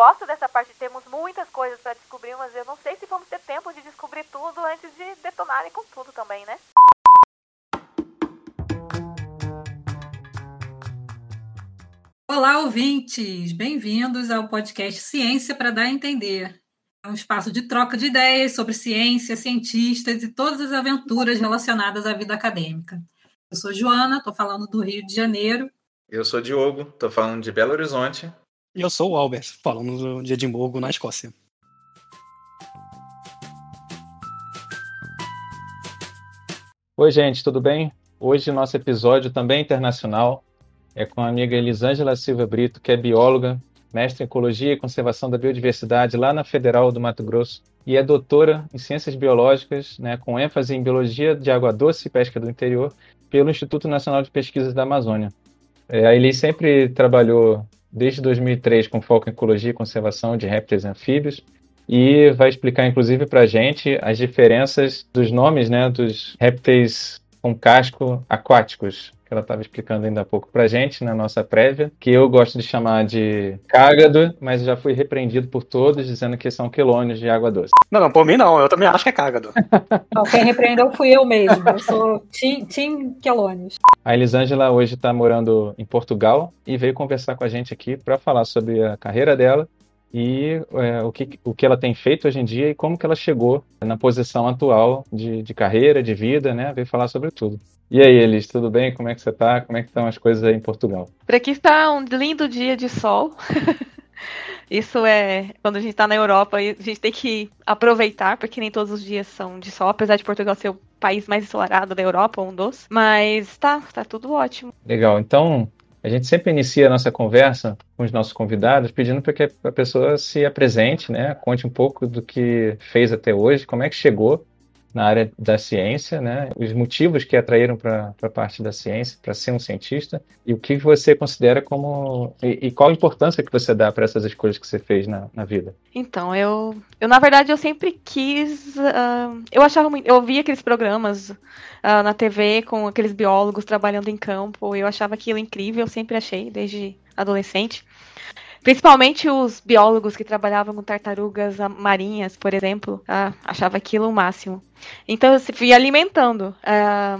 gosto dessa parte, temos muitas coisas para descobrir, mas eu não sei se vamos ter tempo de descobrir tudo antes de detonarem com tudo também, né? Olá, ouvintes! Bem-vindos ao podcast Ciência para Dar a Entender. É um espaço de troca de ideias sobre ciência, cientistas e todas as aventuras relacionadas à vida acadêmica. Eu sou Joana, estou falando do Rio de Janeiro. Eu sou Diogo, estou falando de Belo Horizonte. E eu sou o Albert, falando de Edimburgo, na Escócia. Oi, gente, tudo bem? Hoje nosso episódio também é internacional é com a amiga Elisângela Silva Brito, que é bióloga, mestre em Ecologia e Conservação da Biodiversidade lá na Federal do Mato Grosso e é doutora em Ciências Biológicas, né, com ênfase em Biologia de Água Doce e Pesca do Interior, pelo Instituto Nacional de Pesquisas da Amazônia. É, a Elis sempre trabalhou desde 2003 com foco em Ecologia e Conservação de Répteis e Anfíbios. E vai explicar, inclusive, para a gente as diferenças dos nomes né, dos répteis com casco aquáticos, que ela estava explicando ainda há pouco para gente na nossa prévia, que eu gosto de chamar de cágado, mas já fui repreendido por todos dizendo que são quelônios de água doce. Não, não, por mim não, eu também acho que é cágado. Não, quem repreendeu fui eu mesmo, eu sou Tim, tim quelônios. A Elisângela hoje está morando em Portugal e veio conversar com a gente aqui para falar sobre a carreira dela e é, o, que, o que ela tem feito hoje em dia e como que ela chegou na posição atual de, de carreira, de vida, né? Veio falar sobre tudo. E aí, Elis, tudo bem? Como é que você tá? Como é que estão as coisas aí em Portugal? Por aqui está um lindo dia de sol. Isso é quando a gente está na Europa, a gente tem que aproveitar, porque nem todos os dias são de sol, apesar de Portugal ser o país mais ensolarado da Europa, um dos. Mas tá, tá tudo ótimo. Legal. Então, a gente sempre inicia a nossa conversa com os nossos convidados pedindo para que a pessoa se apresente, né? Conte um pouco do que fez até hoje, como é que chegou na área da ciência, né? Os motivos que atraíram para a parte da ciência, para ser um cientista, e o que você considera como e, e qual a importância que você dá para essas escolhas que você fez na, na, vida? Então, eu, eu na verdade eu sempre quis, uh, eu achava muito, eu via aqueles programas uh, na TV com aqueles biólogos trabalhando em campo, eu achava aquilo incrível, eu sempre achei desde adolescente. Principalmente os biólogos que trabalhavam com tartarugas marinhas, por exemplo, ah, achava aquilo o máximo. Então eu fui alimentando. Ah,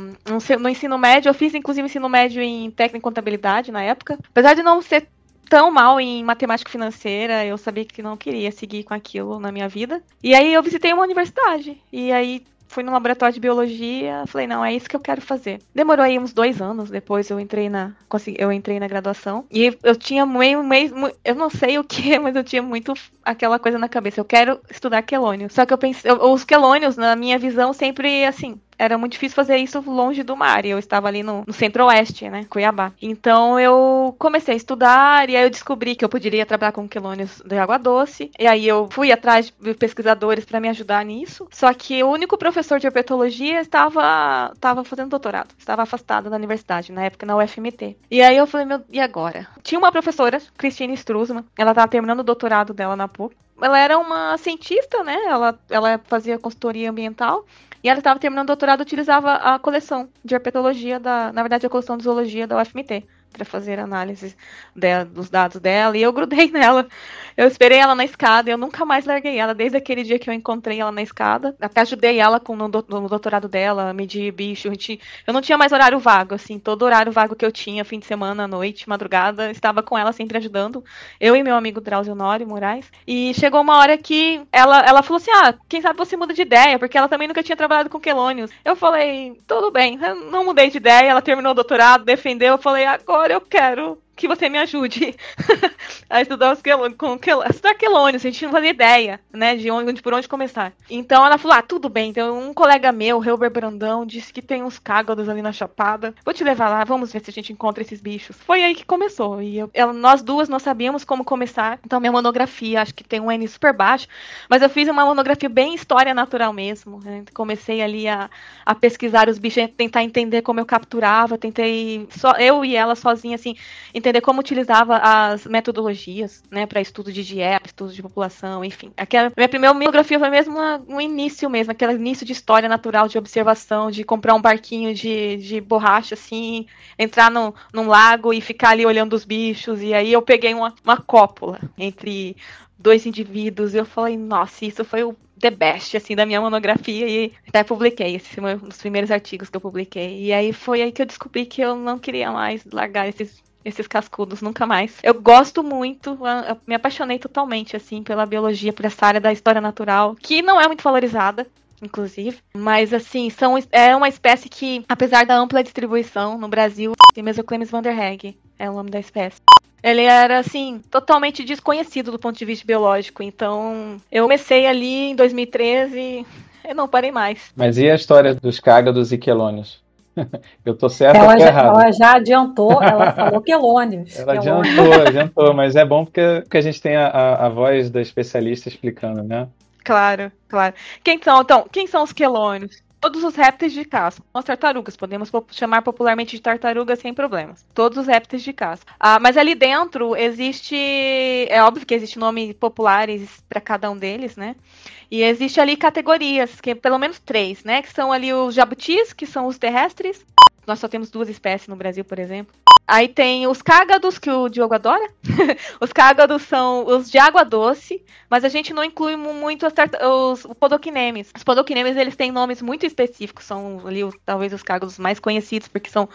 no ensino médio, eu fiz inclusive ensino médio em técnica e contabilidade na época. Apesar de não ser tão mal em matemática financeira, eu sabia que não queria seguir com aquilo na minha vida. E aí eu visitei uma universidade. E aí fui no laboratório de biologia, falei, não, é isso que eu quero fazer. Demorou aí uns dois anos, depois eu entrei na, eu entrei na graduação. E eu tinha meio, meio, eu não sei o que, mas eu tinha muito aquela coisa na cabeça, eu quero estudar quelônio. Só que eu pensei, os quelônios, na minha visão, sempre, assim, era muito difícil fazer isso longe do mar. E eu estava ali no, no centro-oeste, né? Cuiabá. Então eu comecei a estudar e aí eu descobri que eu poderia trabalhar com quelônios de água doce. E aí eu fui atrás de pesquisadores para me ajudar nisso. Só que o único professor de herpetologia estava, estava fazendo doutorado, estava afastado da universidade, na época na UFMT. E aí eu falei, meu, e agora? Tinha uma professora, Christine Struzman, ela estava terminando o doutorado dela na PUC. Ela era uma cientista, né? Ela, ela fazia consultoria ambiental. E ela estava terminando o doutorado, utilizava a coleção de herpetologia da, na verdade, a coleção de zoologia da UFMT para fazer análise dela, dos dados dela e eu grudei nela. Eu esperei ela na escada, eu nunca mais larguei ela desde aquele dia que eu encontrei ela na escada. Até ajudei ela com no, no doutorado dela, medir bicho. Gente, eu não tinha mais horário vago, assim, todo horário vago que eu tinha, fim de semana, noite, madrugada, estava com ela sempre ajudando. Eu e meu amigo Drauzio Nori Moraes. E chegou uma hora que ela, ela falou assim: "Ah, quem sabe você muda de ideia", porque ela também nunca tinha trabalhado com quelônios. Eu falei: "Tudo bem". Eu não mudei de ideia, ela terminou o doutorado, defendeu, eu falei: "Agora agora eu quero que você me ajude a estudar os quelônios, com quelônios, estudar quelônios, a gente não fazia ideia, né, de onde, por onde começar. Então ela falou, ah, tudo bem, então um colega meu, Helber Brandão, disse que tem uns cágados ali na Chapada, vou te levar lá, vamos ver se a gente encontra esses bichos. Foi aí que começou, e eu, ela, nós duas, nós sabíamos como começar, então minha monografia, acho que tem um N super baixo, mas eu fiz uma monografia bem história natural mesmo, né? comecei ali a, a pesquisar os bichos, tentar entender como eu capturava, tentei, só eu e ela sozinha, assim, entender entender como utilizava as metodologias, né, para estudo de dieta, estudo de população, enfim. Aquela minha primeira monografia foi mesmo uma, um início mesmo, aquele início de história natural, de observação, de comprar um barquinho de, de borracha, assim, entrar no, num lago e ficar ali olhando os bichos. E aí eu peguei uma, uma cópula entre dois indivíduos. E eu falei, nossa, isso foi o the best, assim, da minha monografia. E até publiquei, esse foi um dos primeiros artigos que eu publiquei. E aí foi aí que eu descobri que eu não queria mais largar esses esses cascudos, nunca mais. Eu gosto muito, eu me apaixonei totalmente, assim, pela biologia, por essa área da história natural, que não é muito valorizada inclusive. Mas, assim, são, é uma espécie que, apesar da ampla distribuição no Brasil, Mesoclemis vanderhegg é o nome da espécie. Ele era, assim, totalmente desconhecido do ponto de vista biológico. Então, eu comecei ali em 2013 e não parei mais. Mas e a história dos cágados e quelônios? Eu tô certo ela ou já, errado? Ela já adiantou, ela falou quelônios. Ela quelônios. adiantou, adiantou, mas é bom porque, porque a gente tem a, a, a voz da especialista explicando, né? Claro, claro. Quem são, então, quem são os quelônios? Todos os répteis de casco. As tartarugas, podemos chamar popularmente de tartarugas sem problemas. Todos os répteis de casco. Ah, mas ali dentro existe. É óbvio que existe nomes populares para cada um deles, né? E existe ali categorias, que pelo menos três, né? Que são ali os jabutis, que são os terrestres. Nós só temos duas espécies no Brasil, por exemplo. Aí tem os cágados, que o Diogo adora. os cágados são os de água doce, mas a gente não inclui muito os, podoquinemes. Os podoquinemes, eles têm nomes muito específicos, são ali talvez os cágados mais conhecidos, porque são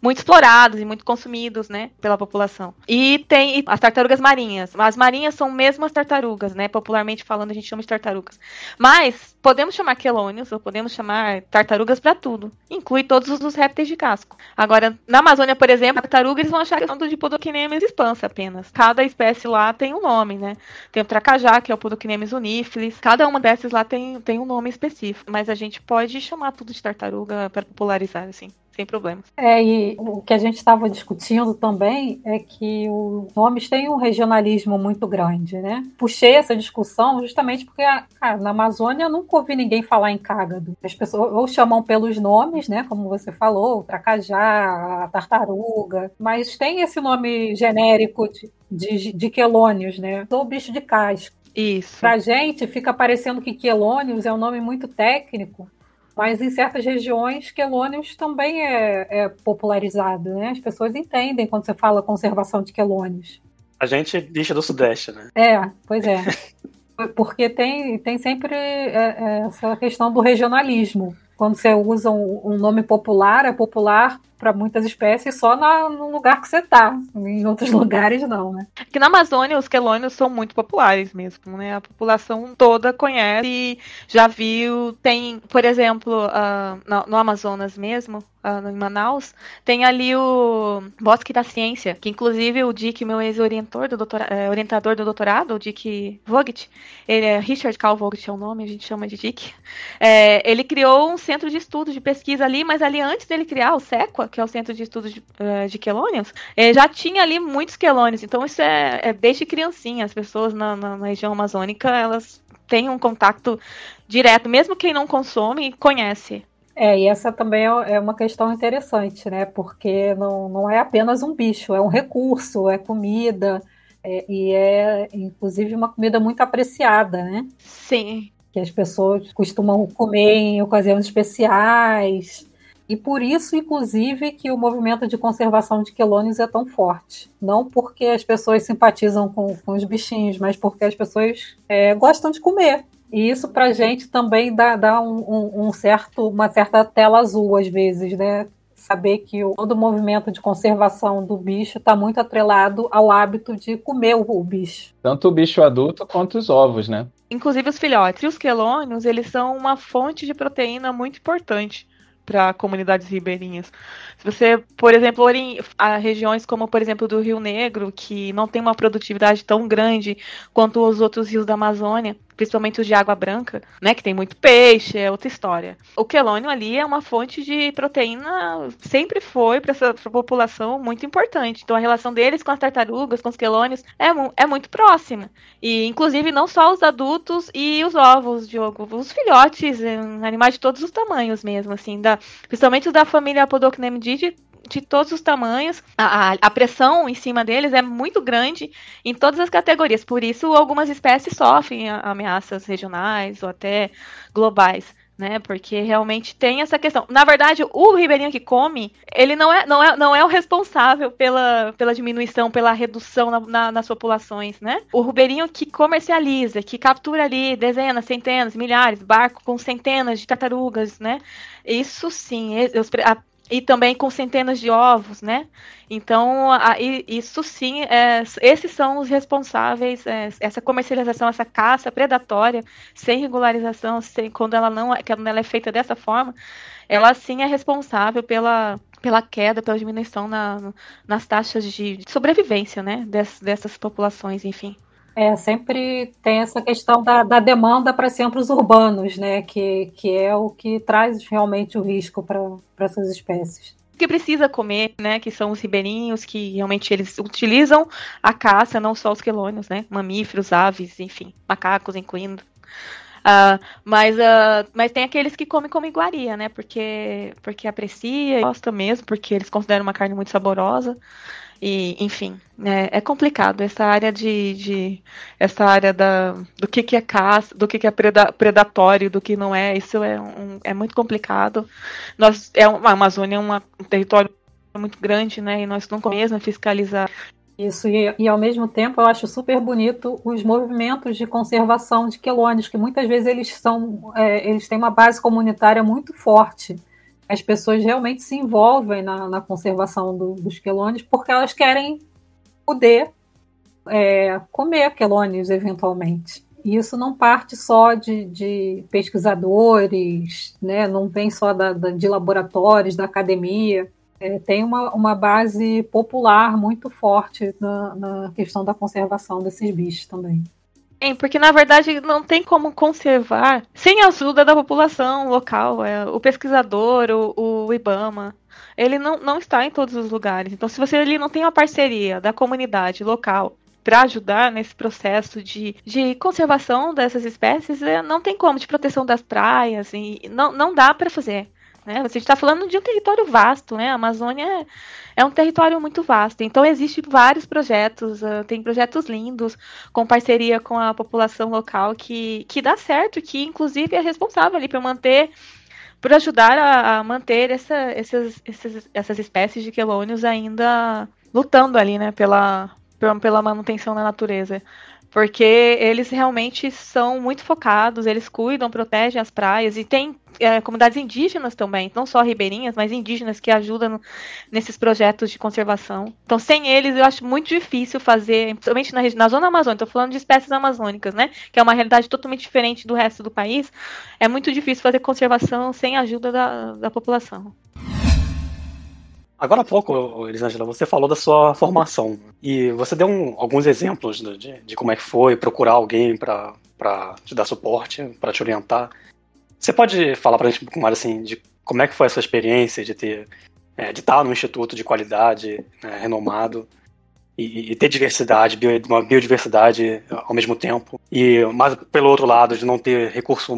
muito explorados e muito consumidos, né, pela população. E tem as tartarugas marinhas. As marinhas são mesmo as tartarugas, né, popularmente falando a gente chama de tartarugas. Mas podemos chamar quelônios, ou podemos chamar tartarugas para tudo. Inclui todos os répteis de casco. Agora, na Amazônia, por exemplo, a tartaruga eles vão achar que é do de Podoquinemes expansa apenas. Cada espécie lá tem um nome, né? Tem o tracajá, que é o Podoquinemes unifilis. Cada uma dessas lá tem, tem um nome específico. Mas a gente pode chamar tudo de tartaruga para popularizar, assim sem problemas. É, e o que a gente estava discutindo também é que os nomes têm um regionalismo muito grande, né? Puxei essa discussão justamente porque cara, na Amazônia eu nunca ouvi ninguém falar em cágado. As pessoas ou chamam pelos nomes, né? Como você falou, o tracajá, a tartaruga, mas tem esse nome genérico de, de, de quelônios, né? Do bicho de casco. Isso. Pra gente fica parecendo que quelônios é um nome muito técnico, mas em certas regiões, quelônios também é, é, popularizado, né? As pessoas entendem quando você fala conservação de quelônios. A gente deixa do Sudeste, né? É, pois é. Porque tem, tem sempre é, é, essa questão do regionalismo. Quando você usa um, um nome popular, é popular para muitas espécies só na, no lugar que você está. Em outros lugares, não, né? Aqui na Amazônia, os quelônios são muito populares mesmo, né? A população toda conhece já viu. Tem, por exemplo, uh, no, no, Amazonas mesmo, uh, em Manaus, tem ali o Bosque da Ciência, que inclusive o Dick, meu ex-orientador do, uh, orientador do doutorado, o Dick Vogt, ele é Richard Carl Vogt é o nome, a gente chama de Dick. É, ele criou um centro de estudo, de pesquisa ali, mas ali antes dele criar o SEQUA, que é o Centro de Estudos de, uh, de Quelônios, eh, já tinha ali muitos quelônios. Então, isso é, é desde criancinha. As pessoas na, na, na, região amazônica, elas têm um contato direto, mesmo quem não consome, conhece. É, e essa também é, é uma questão interessante, né? Porque não, não é apenas um bicho, é um recurso, é comida, é, e é, inclusive, uma comida muito apreciada, né? Sim. Que as pessoas costumam comer em ocasiões especiais. E por isso, inclusive, que o movimento de conservação de quelônios é tão forte. Não porque as pessoas simpatizam com, com os bichinhos, mas porque as pessoas é, gostam de comer. E isso para a gente também dá, dá um, um, um, certo, uma certa tela azul às vezes, né? Saber que o, todo o movimento de conservação do bicho está muito atrelado ao hábito de comer o, o bicho. Tanto o bicho adulto quanto os ovos, né? Inclusive os filhotes. E os quelônios, eles são uma fonte de proteína muito importante para comunidades ribeirinhas. Se você, por exemplo, a regiões como, por exemplo, do Rio Negro, que não tem uma produtividade tão grande quanto os outros rios da Amazônia, principalmente os de água branca, né, que tem muito peixe, é outra história. O quelônio ali é uma fonte de proteína, sempre foi para essa pra população muito importante. Então a relação deles com as tartarugas, com os quelônios, é, é muito próxima. E inclusive não só os adultos e os ovos, Diogo, os filhotes, animais de todos os tamanhos mesmo, assim, da, principalmente os da família Podocnemidae de todos os tamanhos. A, a, pressão em cima deles é muito grande em todas as categorias. Por isso, algumas espécies sofrem ameaças regionais ou até globais né? Porque realmente tem essa questão. Na verdade, o ribeirinho que come, ele não é, não é, não é o responsável pela, pela diminuição, pela redução na, na, nas populações, né? O ribeirinho que comercializa, que captura ali dezenas, centenas, milhares, barco com centenas de tartarugas, né? Isso sim, a, e também com centenas de ovos, né? Então, isso sim, é, esses são os responsáveis, é, essa comercialização, essa caça predatória, sem regularização, sem, quando, ela não, é, quando ela é feita dessa forma, ela sim é responsável pela, pela queda, pela diminuição na, nas taxas de sobrevivência, né? Des, dessas populações, enfim. É, sempre tem essa questão da, da demanda para centros urbanos, né? Que, que é o que traz realmente o risco para essas espécies que precisa comer, né? Que são os ribeirinhos, que realmente eles utilizam a caça, não só os quelônios, né? Mamíferos, aves, enfim, macacos, incluindo. Uh, mas, uh, mas tem aqueles que comem como iguaria, né? Porque, porque aprecia, gosta mesmo, porque eles consideram uma carne muito saborosa. E, enfim, é, é complicado essa área de, de, essa área da, do que, que é caça, do que, que é preda, predatório, do que não é. Isso é, um, é muito complicado. Nós é a Amazônia é uma, um território muito grande, né? E nós não mesmo fiscalizar isso, e, e, ao mesmo tempo eu acho super bonito os movimentos de conservação de quelônios, que muitas vezes eles são, é, eles têm uma base comunitária muito forte as pessoas realmente se envolvem na, na conservação do, dos quelônios porque elas querem poder é, comer quelônios eventualmente. E isso não parte só de, de pesquisadores, né? não vem só da, da, de laboratórios, da academia. É, tem uma, uma base popular muito forte na, na questão da conservação desses bichos também porque na verdade não tem como conservar sem a ajuda da população local, é, o pesquisador, o, o IBAMA. Ele não, não está em todos os lugares. Então, se você ali não tem uma parceria da comunidade local para ajudar nesse processo de, de conservação dessas espécies, é, não tem como, de proteção das praias, e não, não dá para fazer. Né? Você está falando de um território vasto, né? A Amazônia é, é um território muito vasto. Então existem vários projetos, uh, tem projetos lindos com parceria com a população local que, que dá certo, que inclusive é responsável ali por manter por ajudar a, a manter essa, essas, essas, essas espécies de quelônios ainda lutando ali, né, pela, pela manutenção da natureza porque eles realmente são muito focados, eles cuidam, protegem as praias e tem é, comunidades indígenas também, não só ribeirinhas, mas indígenas que ajudam nesses projetos de conservação. Então, sem eles, eu acho muito difícil fazer, principalmente na, na zona amazônica, estou falando de espécies amazônicas, né, que é uma realidade totalmente diferente do resto do país, é muito difícil fazer conservação sem a ajuda da, da população. Agora há pouco, Elisângela, você falou da sua formação e você deu um, alguns exemplos de, de, como é que foi procurar alguém para te dar suporte, para te orientar. Você pode falar para a gente um pouco mais assim de como é que foi essa experiência de ter é, de estar num instituto de qualidade né, renomado e, e, ter diversidade, uma biodiversidade ao mesmo tempo. E, mas, pelo outro lado, de não ter recurso,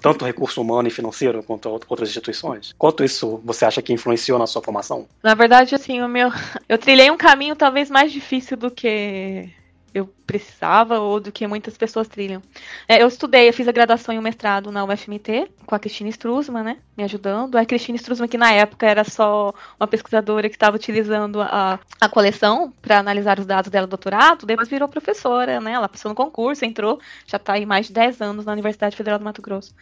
tanto recurso humano e financeiro quanto outras instituições. Quanto isso você acha que influenciou na sua formação? Na verdade, assim, o meu. Eu trilhei um caminho talvez mais difícil do que eu precisava ou do que muitas pessoas trilham. É, eu estudei, eu fiz a graduação e o mestrado na UFMT com a Cristina Struzman, né, me ajudando. A Cristina Struzman, que na época era só uma pesquisadora que estava utilizando a, a coleção para analisar os dados dela do doutorado, depois virou professora, né, ela passou no concurso, entrou, já está aí mais de 10 anos na Universidade Federal do Mato Grosso.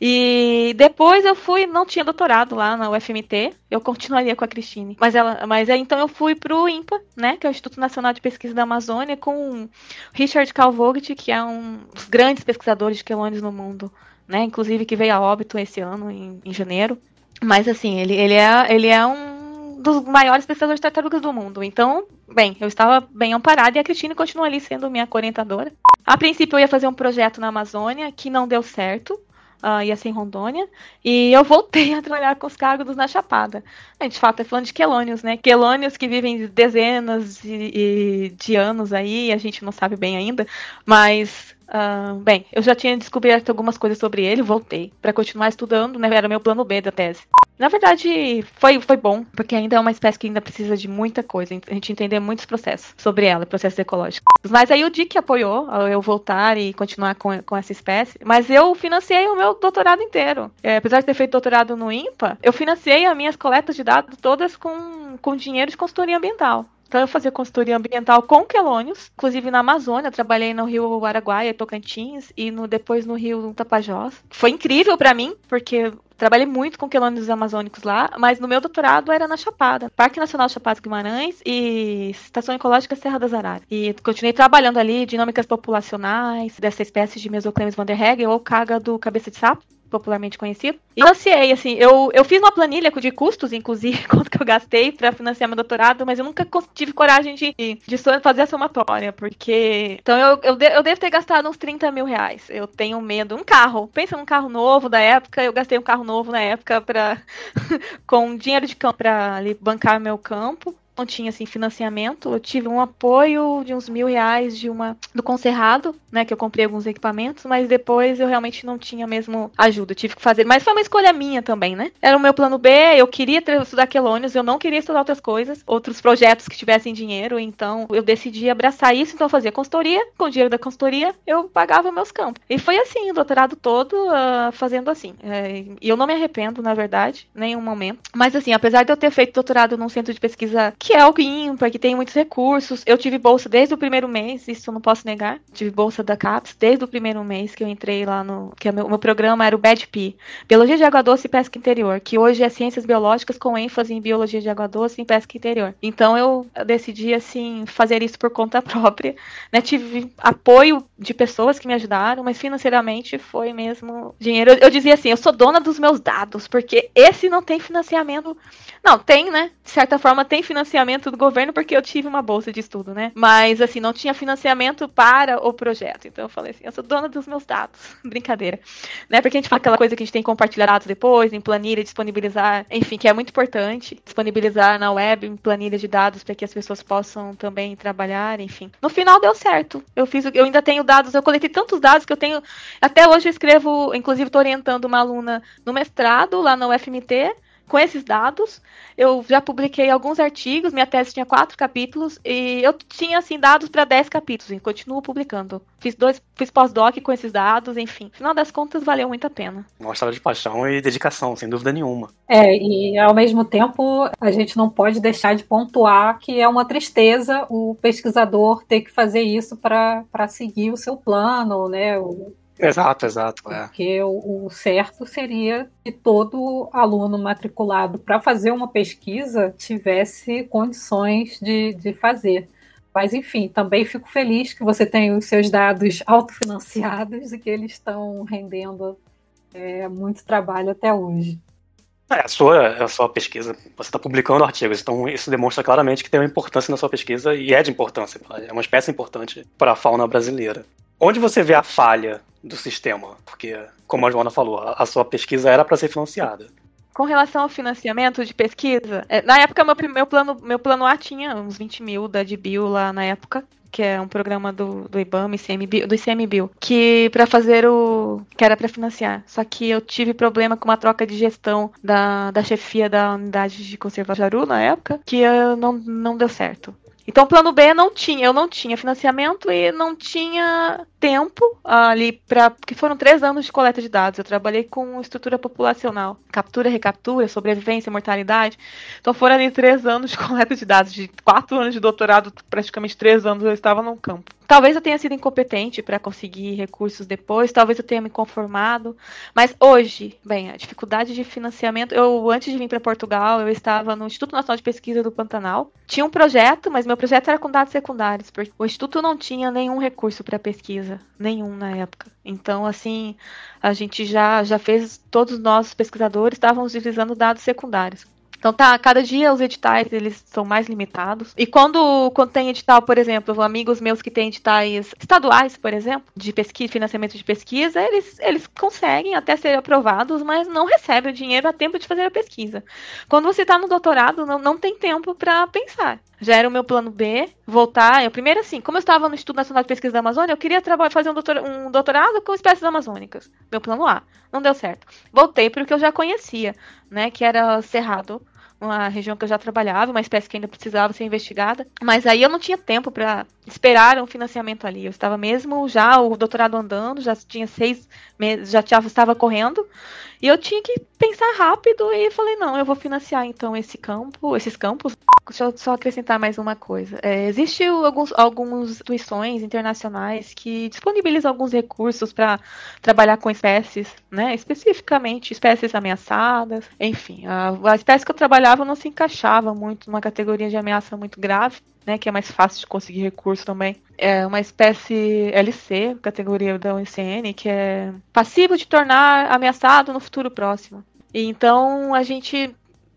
E depois eu fui, não tinha doutorado lá na UFMT, eu continuaria com a Cristine. Mas ela, mas então eu fui para o INPA, né, que é o Instituto Nacional de Pesquisa da Amazônia, com Richard Calvogt, que é um dos grandes pesquisadores de quelônios no mundo, né? Inclusive que veio a óbito esse ano, em, em janeiro. Mas assim, ele, ele, é, ele é um dos maiores pesquisadores de tartarugas do mundo. Então, bem, eu estava bem amparada e a Cristine continua ali sendo minha orientadora. A princípio eu ia fazer um projeto na Amazônia que não deu certo uh, ser em Rondônia, e eu voltei a trabalhar com os cargos na Chapada. A gente fala, tá falando de quelônios, né? Quelônios que vivem dezenas de, de anos aí, a gente não sabe bem ainda, mas Uh, bem, eu já tinha descoberto algumas coisas sobre ele, voltei para continuar estudando, né? Era meu plano B da tese. Na verdade, foi, foi bom, porque ainda é uma espécie que ainda precisa de muita coisa, a gente entender muitos processos sobre ela, processos ecológicos. Mas aí o Dick apoiou eu voltar e continuar com, com essa espécie, mas eu financiei o meu doutorado inteiro. É, apesar de ter feito doutorado no INPA, eu financiei as minhas coletas de dados todas com, com dinheiro de consultoria ambiental. Então eu fazia consultoria ambiental com quelônios, inclusive na Amazônia, trabalhei no Rio Araguaia, Tocantins e no, depois no Rio Tapajós. Foi incrível para mim, porque trabalhei muito com quelônios amazônicos lá, mas no meu doutorado era na Chapada, Parque Nacional Chapada Guimarães e Estação Ecológica Serra das Araras. E continuei trabalhando ali dinâmicas populacionais dessa espécie de Mesoclemis vanderheghe ou caga do cabeça de sapo popularmente conhecido. E lancei, assim, eu, eu fiz uma planilha de custos, inclusive, quanto que eu gastei para financiar meu doutorado, mas eu nunca tive coragem de, de fazer a somatória, porque. Então eu, eu, de, eu devo ter gastado uns 30 mil reais. Eu tenho medo. Um carro. Pensa num carro novo da época, eu gastei um carro novo na época para com dinheiro de campo para ali bancar meu campo não tinha assim financiamento. Eu tive um apoio de uns mil reais de uma do Concerrado, né? Que eu comprei alguns equipamentos, mas depois eu realmente não tinha mesmo ajuda. Eu tive que fazer. Mas foi uma escolha minha também, né? Era o meu plano B, eu queria estudar quelônios, eu não queria estudar outras coisas, outros projetos que tivessem dinheiro, então eu decidi abraçar isso, então eu fazia consultoria, com o dinheiro da consultoria eu pagava meus campos. E foi assim, o doutorado todo uh, fazendo assim. É, e eu não me arrependo, na verdade, nenhum momento. Mas assim, apesar de eu ter feito doutorado num centro de pesquisa que é algo ímpar, que tem muitos recursos. Eu tive bolsa desde o primeiro mês, isso eu não posso negar. Tive bolsa da CAPES desde o primeiro mês que eu entrei lá no. que é meu, meu programa era o BEDP, Biologia de Água Doce e Pesca Interior, que hoje é Ciências Biológicas com ênfase em Biologia de Água Doce e Pesca Interior. Então eu decidi, assim, fazer isso por conta própria. Né? Tive apoio de pessoas que me ajudaram, mas financeiramente foi mesmo dinheiro. Eu, eu dizia assim: eu sou dona dos meus dados, porque esse não tem financiamento. Não, tem, né? De certa forma, tem financiamento financiamento do governo porque eu tive uma bolsa de estudo, né? Mas, assim, não tinha financiamento para o projeto. Então eu falei assim, eu sou dona dos meus dados. Brincadeira. Né? Porque a gente fala aquela coisa que a gente tem que compartilhar dados depois, em planilha, disponibilizar, enfim, que é muito importante. Disponibilizar na web, em planilha de dados, para que as pessoas possam também trabalhar, enfim. No final deu certo. Eu fiz, eu ainda tenho dados, eu coletei tantos dados que eu tenho. Até hoje eu escrevo, inclusive, estou orientando uma aluna no mestrado lá na UFMT com esses dados. Eu já publiquei alguns artigos, minha tese tinha quatro capítulos e eu tinha assim dados para dez capítulos e continuo publicando. Fiz dois, fiz pós-doc com esses dados, enfim. No final das contas, valeu muito a pena. Uma história de paixão e dedicação, sem dúvida nenhuma. É, e ao mesmo tempo, a gente não pode deixar de pontuar que é uma tristeza o pesquisador ter que fazer isso para seguir o seu plano, né? O, Exato, exato. É. Porque o, o, certo seria que todo aluno matriculado para fazer uma pesquisa tivesse condições de, de fazer. Mas, enfim, também fico feliz que você tenha os seus dados autofinanciados e que eles estão rendendo é, muito trabalho até hoje. É, a sua, a sua pesquisa, você está publicando artigos, então isso demonstra claramente que tem uma importância na sua pesquisa e é de importância, é uma espécie importante para a fauna brasileira. Onde você vê a falha do sistema? Porque, como a Joana falou, a sua pesquisa era para ser financiada. Com relação ao financiamento de pesquisa, é, na época meu, meu, plano, meu plano A tinha uns 20 mil da DBio lá na época, que é um programa do, do IBAMA, ICMBio, do ICMBio, que para fazer o. que era para financiar. Só que eu tive problema com uma troca de gestão da, da chefia da unidade de conservação Jaru na época, que não, não deu certo. Então, o plano B não tinha, eu não tinha financiamento e não tinha tempo ali para. Porque foram três anos de coleta de dados. Eu trabalhei com estrutura populacional, captura, recaptura, sobrevivência, mortalidade. Então, foram ali três anos de coleta de dados, de quatro anos de doutorado, praticamente três anos eu estava no campo. Talvez eu tenha sido incompetente para conseguir recursos depois, talvez eu tenha me conformado, mas hoje, bem, a dificuldade de financiamento, eu antes de vir para Portugal, eu estava no Instituto Nacional de Pesquisa do Pantanal. Tinha um projeto, mas meu projeto era com dados secundários, porque o instituto não tinha nenhum recurso para pesquisa, nenhum na época. Então, assim, a gente já já fez todos os nossos pesquisadores estávamos utilizando dados secundários. Então tá, cada dia os editais eles são mais limitados. E quando, quando tem edital, por exemplo, amigos meus que têm editais estaduais, por exemplo, de pesquisa, financiamento de pesquisa, eles, eles conseguem até ser aprovados, mas não recebem o dinheiro a tempo de fazer a pesquisa. Quando você está no doutorado, não, não tem tempo para pensar. Já era o meu plano B, voltar. Eu, primeiro, assim, como eu estava no Instituto Nacional de Pesquisa da Amazônia, eu queria fazer um, doutor, um doutorado com espécies amazônicas. Meu plano A. Não deu certo. Voltei para o que eu já conhecia, né? Que era Cerrado, uma região que eu já trabalhava, uma espécie que ainda precisava ser investigada. Mas aí eu não tinha tempo para esperar um financiamento ali. Eu estava mesmo já o doutorado andando, já tinha seis meses, já estava correndo. E eu tinha que pensar rápido e falei, não, eu vou financiar então esse campo, esses campos. Deixa eu só acrescentar mais uma coisa. É, Existem alguns, algumas instituições internacionais que disponibilizam alguns recursos para trabalhar com espécies, né? Especificamente espécies ameaçadas. Enfim, a, a espécie que eu trabalhava não se encaixava muito numa categoria de ameaça muito grave né, que é mais fácil de conseguir recurso também. É uma espécie LC, categoria da UNCN, que é passivo de tornar ameaçado no futuro próximo. E então a gente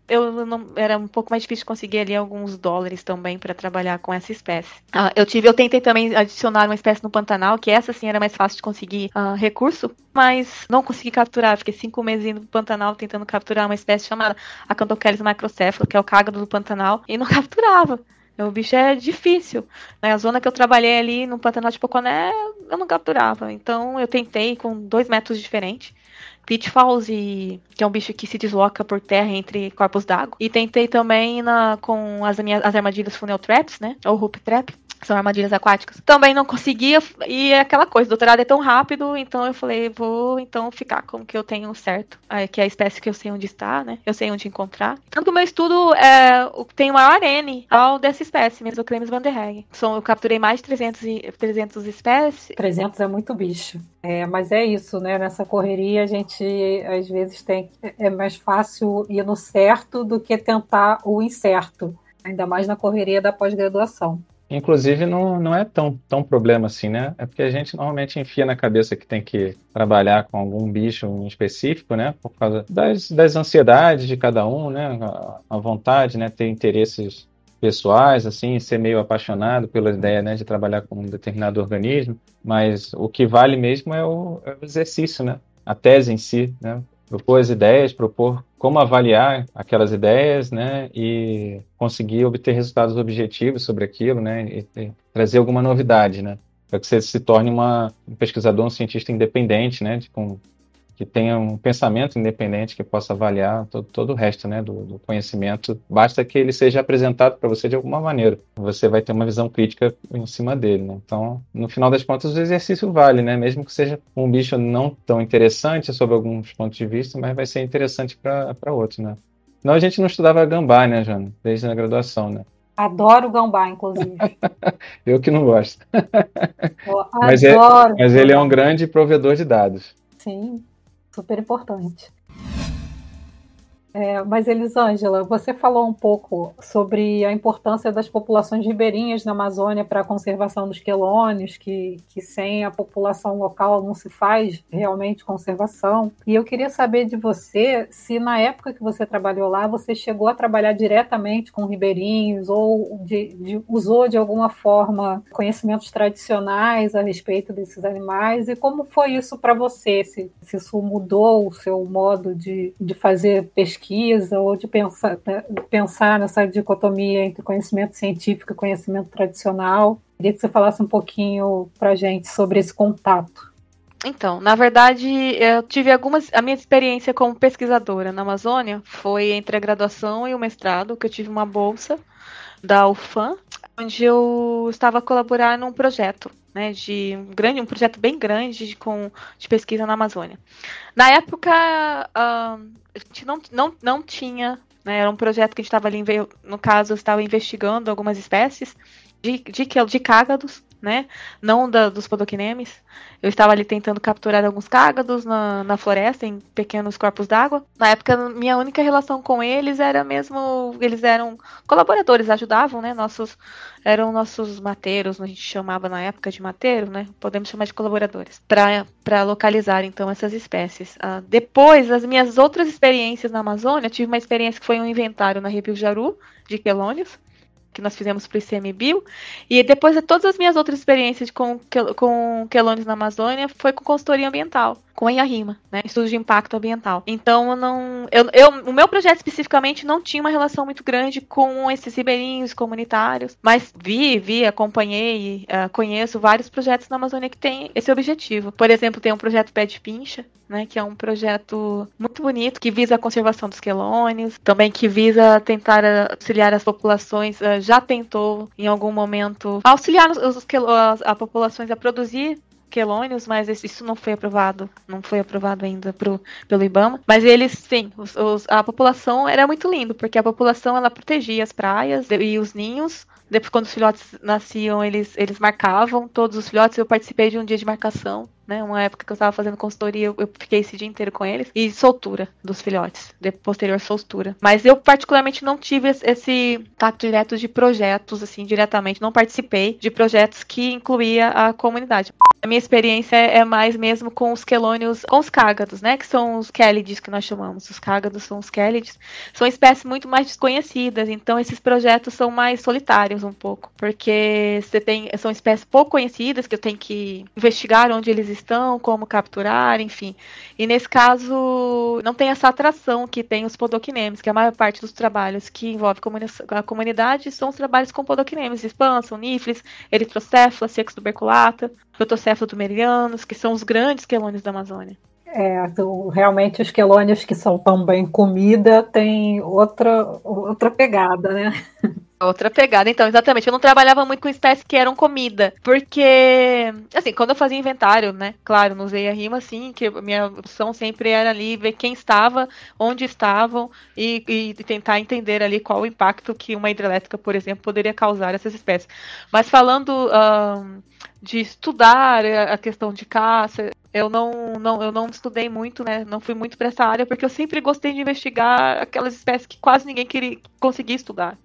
eu não, era um pouco mais difícil conseguir ali alguns dólares também para trabalhar com essa espécie. Uh, eu tive, eu tentei também adicionar uma espécie no Pantanal, que essa sim era mais fácil de conseguir uh, recurso, mas não consegui capturar. Fiquei cinco meses indo pro Pantanal tentando capturar uma espécie chamada Acanthocheles microcéfalo, que é o cágado do Pantanal, e não capturava. O bicho é difícil. Né? A zona que eu trabalhei ali no Pantanal de Poconé, eu não capturava. Então eu tentei com dois métodos diferentes. Pitfalls, e, que é um bicho que se desloca por terra entre corpos d'água. E tentei também na, com as, minhas, as armadilhas funnel traps, né? Ou hoop trap são armadilhas aquáticas. Também não conseguia, e é aquela coisa, o doutorado é tão rápido, então eu falei, vou então ficar com o que eu tenho certo, que é a espécie que eu sei onde está, né? Eu sei onde encontrar. Tanto que o meu estudo é, tem o maior N ao dessa espécie, Mesoclemis van der. São, eu capturei mais de 300, e, 300 espécies. 300 é muito bicho. É, mas é isso, né? Nessa correria a gente às vezes tem é mais fácil ir no certo do que tentar o incerto, ainda mais na correria da pós-graduação. Inclusive, não, não é tão, tão problema assim, né? É porque a gente normalmente enfia na cabeça que tem que trabalhar com algum bicho em específico, né? Por causa das, das ansiedades de cada um, né? A, a vontade, né? Ter interesses pessoais, assim, ser meio apaixonado pela ideia, né? De trabalhar com um determinado organismo. Mas o que vale mesmo é o, é o exercício, né? A tese em si, né? propor as ideias, propor como avaliar aquelas ideias, né, e conseguir obter resultados objetivos sobre aquilo, né, e, e trazer alguma novidade, né, para que você se torne uma, um pesquisador, um cientista independente, né, com que tenha um pensamento independente que possa avaliar todo, todo o resto né, do, do conhecimento. Basta que ele seja apresentado para você de alguma maneira. Você vai ter uma visão crítica em cima dele. Né? Então, no final das contas, o exercício vale, né? mesmo que seja um bicho não tão interessante sob alguns pontos de vista, mas vai ser interessante para outros. Né? Não, a gente não estudava gambá, né, Jana? Desde a graduação, né? Adoro gambá, inclusive. Eu que não gosto. Mas adoro. É, mas ele é um grande provedor de dados. Sim super importante. É, mas, Elisângela, você falou um pouco sobre a importância das populações ribeirinhas na Amazônia para a conservação dos quelônios, que, que sem a população local não se faz realmente conservação. E eu queria saber de você se na época que você trabalhou lá, você chegou a trabalhar diretamente com ribeirinhos ou de, de, usou de alguma forma conhecimentos tradicionais a respeito desses animais e como foi isso para você? Se, se isso mudou o seu modo de, de fazer pesquisa? Pesquisa ou de pensar, né, pensar nessa dicotomia entre conhecimento científico e conhecimento tradicional. Queria que você falasse um pouquinho para a gente sobre esse contato. Então, na verdade, eu tive algumas. A minha experiência como pesquisadora na Amazônia foi entre a graduação e o mestrado, que eu tive uma bolsa da UFAM, onde eu estava a colaborar num projeto, né, de um grande, um projeto bem grande de, com, de pesquisa na Amazônia. Na época, uh, a gente não, não, não tinha, né, era um projeto que a gente estava ali, no caso, estava investigando algumas espécies de, de, de cágados, né? Não da, dos podoquinemes. Eu estava ali tentando capturar alguns cágados na, na floresta, em pequenos corpos d'água. Na época, minha única relação com eles era mesmo. Eles eram colaboradores, ajudavam, né? Nossos, eram nossos mateiros, a gente chamava na época de mateiro, né? Podemos chamar de colaboradores. Para localizar, então, essas espécies. Uh, depois, as minhas outras experiências na Amazônia, tive uma experiência que foi um inventário na Rio Jaru, de quelônios que nós fizemos para o ICMBio. E depois de todas as minhas outras experiências com, com quelônios na Amazônia, foi com consultoria ambiental com a IARIMA, né, estudos de impacto ambiental. Então, eu não, eu, eu, o meu projeto especificamente não tinha uma relação muito grande com esses ribeirinhos comunitários, mas vi, vi, acompanhei, uh, conheço vários projetos na Amazônia que têm esse objetivo. Por exemplo, tem um projeto Pé de Pincha, né, que é um projeto muito bonito que visa a conservação dos quelônios, também que visa tentar auxiliar as populações, uh, já tentou em algum momento auxiliar os, os, as, as populações a produzir quelônios, mas isso não foi aprovado, não foi aprovado ainda pro, pelo IBAMA. Mas eles, sim, os, os, a população era muito lindo, porque a população ela protegia as praias e os ninhos. Depois, quando os filhotes nasciam, eles, eles marcavam todos os filhotes. Eu participei de um dia de marcação né? Uma época que eu estava fazendo consultoria, eu, eu, fiquei esse dia inteiro com eles. E soltura dos filhotes, de posterior soltura. Mas eu, particularmente, não tive esse tato direto de projetos, assim, diretamente. Não participei de projetos que incluía a comunidade. A minha experiência é mais mesmo com os quelônios, com os cágados, né? Que são os kélides que nós chamamos. Os cágados são os kélides. São espécies muito mais desconhecidas, então esses projetos são mais solitários um pouco. Porque você tem, são espécies pouco conhecidas que eu tenho que investigar onde eles estão, como capturar, enfim. E nesse caso, não tem essa atração que tem os podoquinemes, que a maior parte dos trabalhos que envolve a comunidade são os trabalhos com podoquinemes, expansão, níflis, eritrocéfala, secos tuberculata, protocéfalo tumerianos, que são os grandes quelônios da Amazônia. É, realmente os quelônios que são também comida têm outra, outra pegada, né? Outra pegada, então, exatamente. Eu não trabalhava muito com espécies que eram comida. Porque, assim, quando eu fazia inventário, né? Claro, não usei a rima, assim, que minha opção sempre era ali ver quem estava, onde estavam e, e tentar entender ali qual o impacto que uma hidrelétrica, por exemplo, poderia causar essas espécies. Mas falando um, de estudar a questão de caça, eu não, não, eu não estudei muito, né? Não fui muito para essa área, porque eu sempre gostei de investigar aquelas espécies que quase ninguém queria conseguir estudar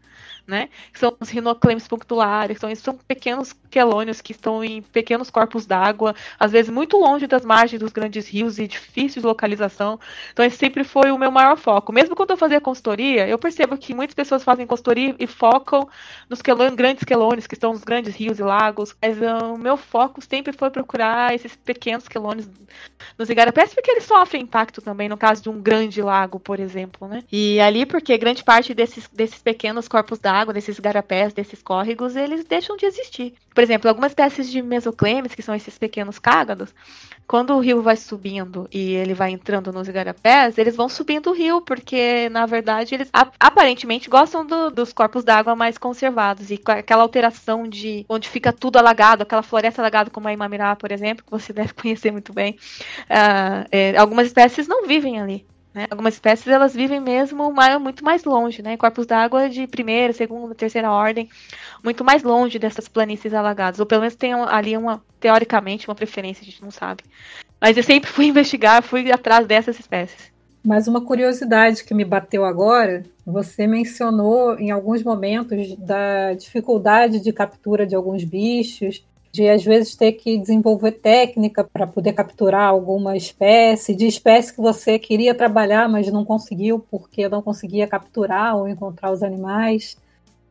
né? Que são os rinoclemes punctulares, são, são pequenos quelônios que estão em pequenos corpos d'água, às vezes muito longe das margens dos grandes rios e difícil de localização. Então esse sempre foi o meu maior foco. Mesmo quando eu fazia consultoria, eu percebo que muitas pessoas fazem consultoria e focam nos quelônios, grandes quelônios que estão nos grandes rios e lagos, mas uh, o meu foco sempre foi procurar esses pequenos quelônios nos igarapés, porque eles sofrem impacto também no caso de um grande lago, por exemplo, né? E ali porque grande parte desses, desses pequenos corpos d'água desses garapés, desses córregos, eles deixam de existir. Por exemplo, algumas espécies de mesoclemes, que são esses pequenos cágados, quando o rio vai subindo e ele vai entrando nos igarapés, eles vão subindo o rio, porque, na verdade, eles aparentemente gostam do, dos corpos d'água mais conservados. E aquela alteração de onde fica tudo alagado, aquela floresta alagada como a Imamirá, por exemplo, que você deve conhecer muito bem, uh, é, algumas espécies não vivem ali. Né? Algumas espécies elas vivem mesmo muito mais longe, né? Corpos d'água de primeira, segunda, terceira ordem, muito mais longe dessas planícies alagadas. Ou pelo menos tem ali uma, teoricamente, uma preferência, a gente não sabe. Mas eu sempre fui investigar, fui atrás dessas espécies. Mas uma curiosidade que me bateu agora, você mencionou em alguns momentos da dificuldade de captura de alguns bichos de às vezes ter que desenvolver técnica para poder capturar alguma espécie, de espécie que você queria trabalhar, mas não conseguiu porque não conseguia capturar ou encontrar os animais.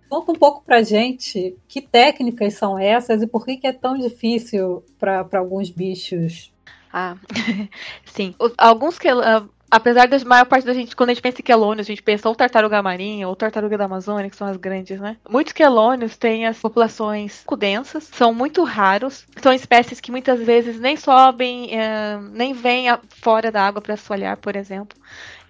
Conta um pouco para gente que técnicas são essas e por que, que é tão difícil para alguns bichos. Ah, sim. Alguns que, uh, apesar da maior parte da gente, quando a gente pensa em quelônios, a gente pensa ou tartaruga marinha ou tartaruga da Amazônia, que são as grandes, né? Muitos quelônios têm as populações densas, são muito raros, são espécies que muitas vezes nem sobem, é, nem vêm fora da água para assoalhar, por exemplo.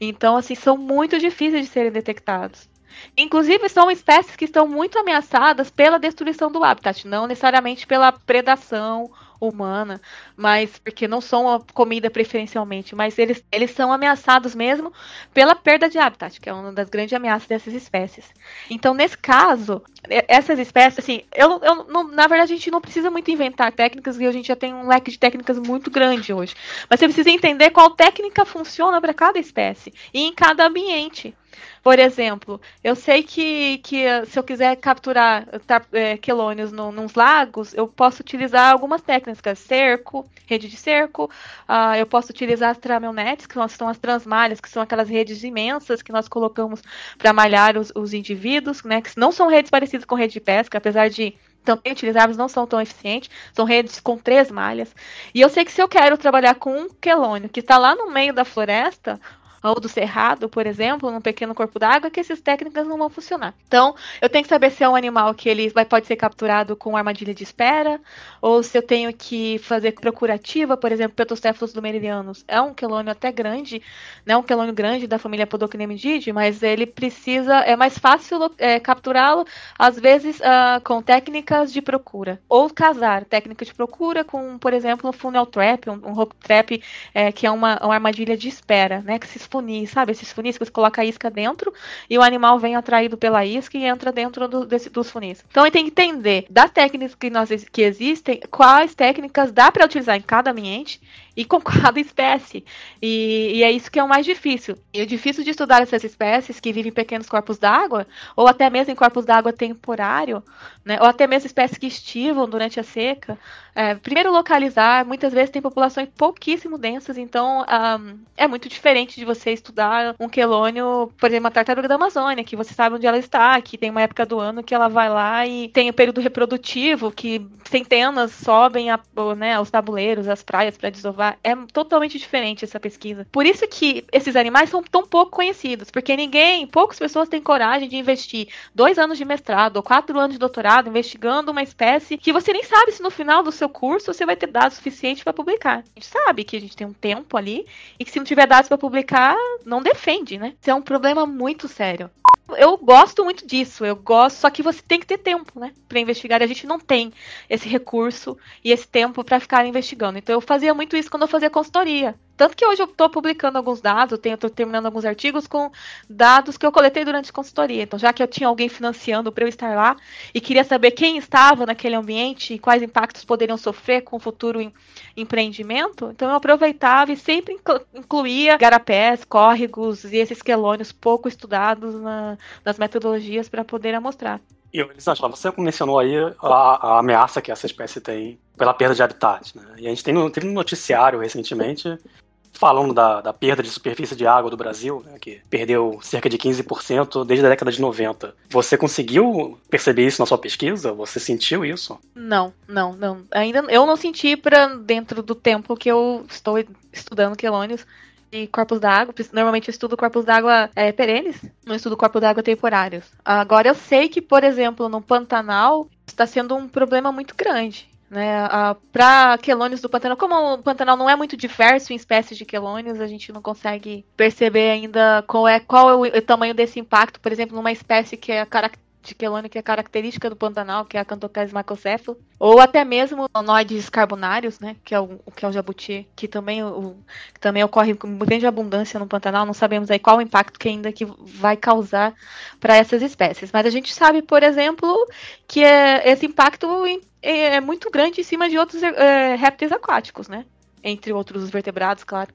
Então, assim, são muito difíceis de serem detectados. Inclusive, são espécies que estão muito ameaçadas pela destruição do habitat, não necessariamente pela predação humana, mas porque não são a comida preferencialmente, mas eles, eles são ameaçados mesmo pela perda de habitat, que é uma das grandes ameaças dessas espécies. Então, nesse caso, essas espécies, assim, eu, eu não, na verdade a gente não precisa muito inventar técnicas, e a gente já tem um leque de técnicas muito grande hoje. Mas você precisa entender qual técnica funciona para cada espécie e em cada ambiente. Por exemplo, eu sei que, que se eu quiser capturar é, quelônios no, nos lagos, eu posso utilizar algumas técnicas, cerco, rede de cerco, uh, eu posso utilizar as tramelnets, que são as transmalhas, que são aquelas redes imensas que nós colocamos para malhar os, os indivíduos, né, que não são redes parecidas com rede de pesca, apesar de também utilizáveis, não são tão eficientes, são redes com três malhas. E eu sei que se eu quero trabalhar com um quelônio que está lá no meio da floresta, ou do cerrado, por exemplo, num pequeno corpo d'água, que essas técnicas não vão funcionar. Então, eu tenho que saber se é um animal que ele vai, pode ser capturado com armadilha de espera, ou se eu tenho que fazer procurativa, por exemplo, Petostéphalos lumerianos é um quelônio até grande, né, um quelônio grande da família Podocnemididae, mas ele precisa, é mais fácil é, capturá-lo, às vezes, uh, com técnicas de procura, ou casar técnica de procura com, por exemplo, um funnel trap, um, um rope trap, é, que é uma, uma armadilha de espera, né, que se funis, sabe? Esses funis que você coloca a isca dentro e o animal vem atraído pela isca e entra dentro do, desse, dos funis. Então, a gente tem que entender das técnicas que, nós, que existem, quais técnicas dá para utilizar em cada ambiente e com cada espécie. E, e, é isso que é o mais difícil. E o difícil de estudar essas espécies que vivem em pequenos corpos d'água, ou até mesmo em corpos d'água temporário, né, ou até mesmo espécies que estivam durante a seca, é, primeiro localizar, muitas vezes tem populações pouquíssimo densas, então um, é muito diferente de você estudar um quelônio, por exemplo, uma tartaruga da Amazônia, que você sabe onde ela está, que tem uma época do ano que ela vai lá e tem o período reprodutivo, que centenas sobem a, né, aos tabuleiros, às praias para desovar é totalmente diferente essa pesquisa. Por isso que esses animais são tão pouco conhecidos, porque ninguém, poucas pessoas têm coragem de investir dois anos de mestrado ou quatro anos de doutorado investigando uma espécie que você nem sabe se no final do seu curso você vai ter dados suficientes para publicar. A gente sabe que a gente tem um tempo ali e que se não tiver dados para publicar, não defende, né? Isso é um problema muito sério eu gosto muito disso, eu gosto, só que você tem que ter tempo, né, para investigar. A gente não tem esse recurso e esse tempo para ficar investigando. Então eu fazia muito isso quando eu fazia consultoria. Tanto que hoje eu estou publicando alguns dados, eu estou terminando alguns artigos com dados que eu coletei durante a consultoria. Então, já que eu tinha alguém financiando para eu estar lá e queria saber quem estava naquele ambiente e quais impactos poderiam sofrer com o futuro em, empreendimento, então eu aproveitava e sempre incluía garapés, córregos e esses quelônios pouco estudados na, nas metodologias para poder amostrar. E, Elisângela, você mencionou aí a, a, ameaça que essa espécie tem pela perda de habitat. Né? E a gente tem, teve um noticiário recentemente falando da, da, perda de superfície de água do Brasil, né, que perdeu cerca de 15% desde a década de 90. Você conseguiu perceber isso na sua pesquisa? Você sentiu isso? Não, não, não. Ainda eu não senti para dentro do tempo que eu estou estudando quelônios de corpos d'água. Normalmente eu estudo corpos d'água é, perenes, não estudo corpos d'água temporários. Agora eu sei que, por exemplo, no Pantanal está sendo um problema muito grande. Né, para quelônios do Pantanal, como o Pantanal não é muito diverso em espécies de quelônios, a gente não consegue perceber ainda qual é, qual é o, o tamanho desse impacto, por exemplo, numa espécie que é característica de quelônio que é característica do Pantanal, que é a Cantocés macrocéfalo, ou até mesmo monoides carbonários, né, que é o que é o jabuti, que também, o, que também ocorre com grande abundância no Pantanal, não sabemos aí qual o impacto que ainda que vai causar para essas espécies. Mas a gente sabe, por exemplo, que é, esse impacto é, é muito grande em cima de outros é, répteis aquáticos, né? Entre outros vertebrados, claro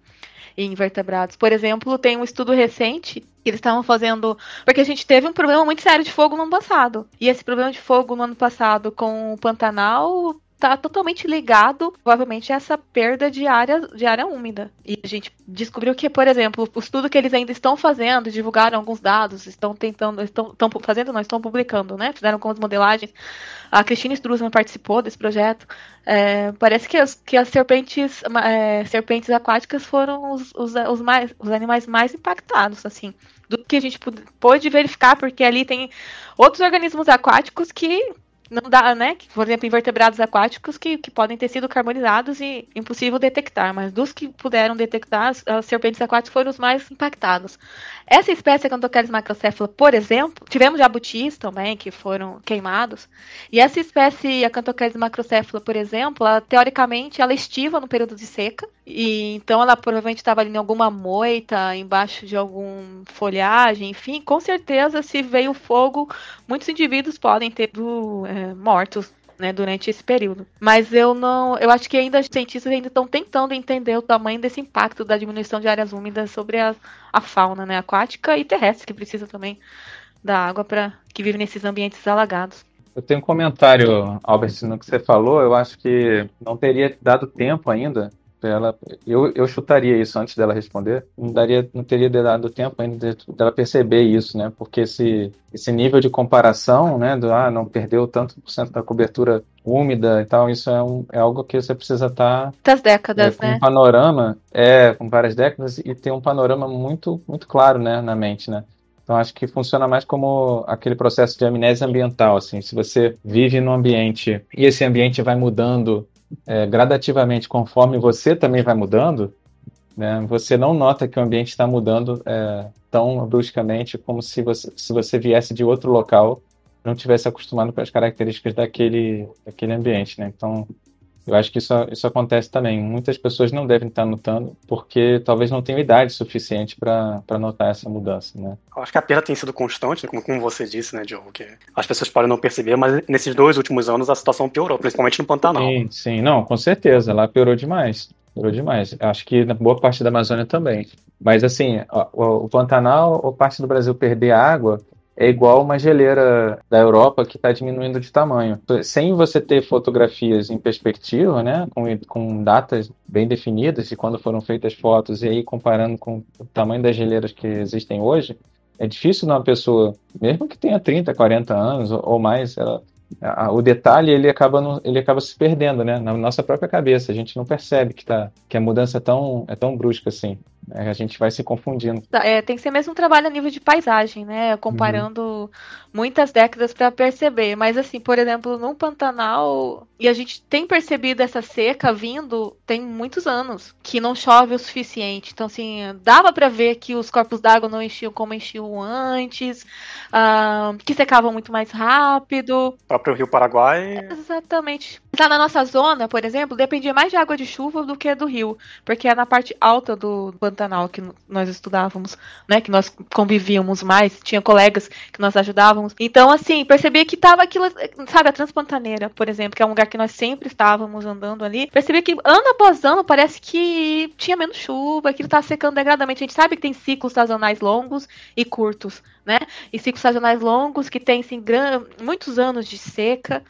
e invertebrados. Por exemplo, tem um estudo recente que eles estavam fazendo. Porque a gente teve um problema muito sério de fogo no ano passado. E esse problema de fogo no ano passado com o Pantanal está totalmente ligado, provavelmente, a essa perda de área, de área úmida. E a gente descobriu que, por exemplo, o estudo que eles ainda estão fazendo, divulgaram alguns dados, estão tentando, estão, estão fazendo, não, estão publicando, né? Fizeram algumas modelagens. A Cristina Struzman participou desse projeto. É, parece que as, que as serpentes, é, serpentes aquáticas foram os, os, os, mais, os animais mais impactados, assim do que a gente pôde verificar, porque ali tem outros organismos aquáticos que não dá, né? Por exemplo, invertebrados aquáticos que, que podem ter sido carbonizados e impossível detectar, mas dos que puderam detectar, as, serpentes aquáticas foram os mais impactados. Essa espécie Acanthocheles macrocéfala, por exemplo, tivemos jabutis também que foram queimados, e essa espécie Acanthocheles macrocéfala, por exemplo, ela, teoricamente ela estiva no período de seca, e então ela provavelmente estava ali em alguma moita, embaixo de algum folhagem, enfim, com certeza se veio fogo, muitos indivíduos podem ter é, mortos né, durante esse período. Mas eu não, eu acho que ainda os cientistas ainda estão tentando entender o tamanho desse impacto da diminuição de áreas úmidas sobre a, a fauna, né, aquática e terrestre que precisa também da água para que vive nesses ambientes alagados. Eu tenho um comentário, Albert, no que você falou. Eu acho que não teria dado tempo ainda ela, eu, eu chutaria isso antes dela responder. Não, daria, não teria dado tempo ainda dela perceber isso, né? Porque esse, esse nível de comparação, né? Do, ah, não perdeu tanto por cento da cobertura úmida e tal, isso é, um, é algo que você precisa estar... Tá, Muitas décadas, é, com né? um panorama, é, com várias décadas e ter um panorama muito, muito claro, né? Na mente, né? Então acho que funciona mais como aquele processo de amnésia ambiental, assim. Se você vive num ambiente e esse ambiente vai mudando é, gradativamente conforme você também vai mudando, né, você não nota que o ambiente está mudando é, tão bruscamente como se você, se você viesse de outro local não tivesse acostumado com as características daquele, daquele ambiente, né? Então, eu acho que isso, isso acontece também. Muitas pessoas não devem estar notando porque talvez não tenham idade suficiente para notar essa mudança, né? Eu acho que a perda tem sido constante, como, como você disse, né, Diogo? Que as pessoas podem não perceber, mas nesses dois últimos anos a situação piorou, principalmente no Pantanal. Sim, sim. Não, com certeza. Lá piorou demais. Piorou demais. Acho que na boa parte da Amazônia também. Mas, assim, o, o Pantanal, ou parte do Brasil perder água, é igual uma geleira da Europa que está diminuindo de tamanho. Sem você ter fotografias em perspectiva, né, com, com datas bem definidas de quando foram feitas fotos, e aí comparando com o tamanho das geleiras que existem hoje, é difícil uma pessoa, mesmo que tenha 30, 40 anos ou mais, ela, a, o detalhe ele acaba, no, ele acaba se perdendo né, na nossa própria cabeça. A gente não percebe que, tá, que a mudança é tão, é tão brusca assim. É, a gente vai se confundindo. É, tem que ser mesmo um trabalho a nível de paisagem, né? Comparando uhum. muitas décadas para perceber. Mas, assim, por exemplo, no Pantanal, e a gente tem percebido essa seca vindo tem muitos anos, que não chove o suficiente. Então, assim, dava para ver que os corpos d'água não enchiam como enchiam antes, uh, que secavam muito mais rápido. O próprio Rio Paraguai. Exatamente. Lá na nossa zona, por exemplo, dependia mais de água de chuva do que do rio, porque é na parte alta do Pantanal que nós estudávamos, né, que nós convivíamos mais, tinha colegas que nós ajudávamos. Então, assim, percebia que tava aquilo, sabe, a Transpantaneira, por exemplo, que é um lugar que nós sempre estávamos andando ali. Percebia que ano após ano parece que tinha menos chuva, ele tá secando degradamente. A gente sabe que tem ciclos sazonais longos e curtos, né? E ciclos sazonais longos que tem, assim, muitos anos de seca.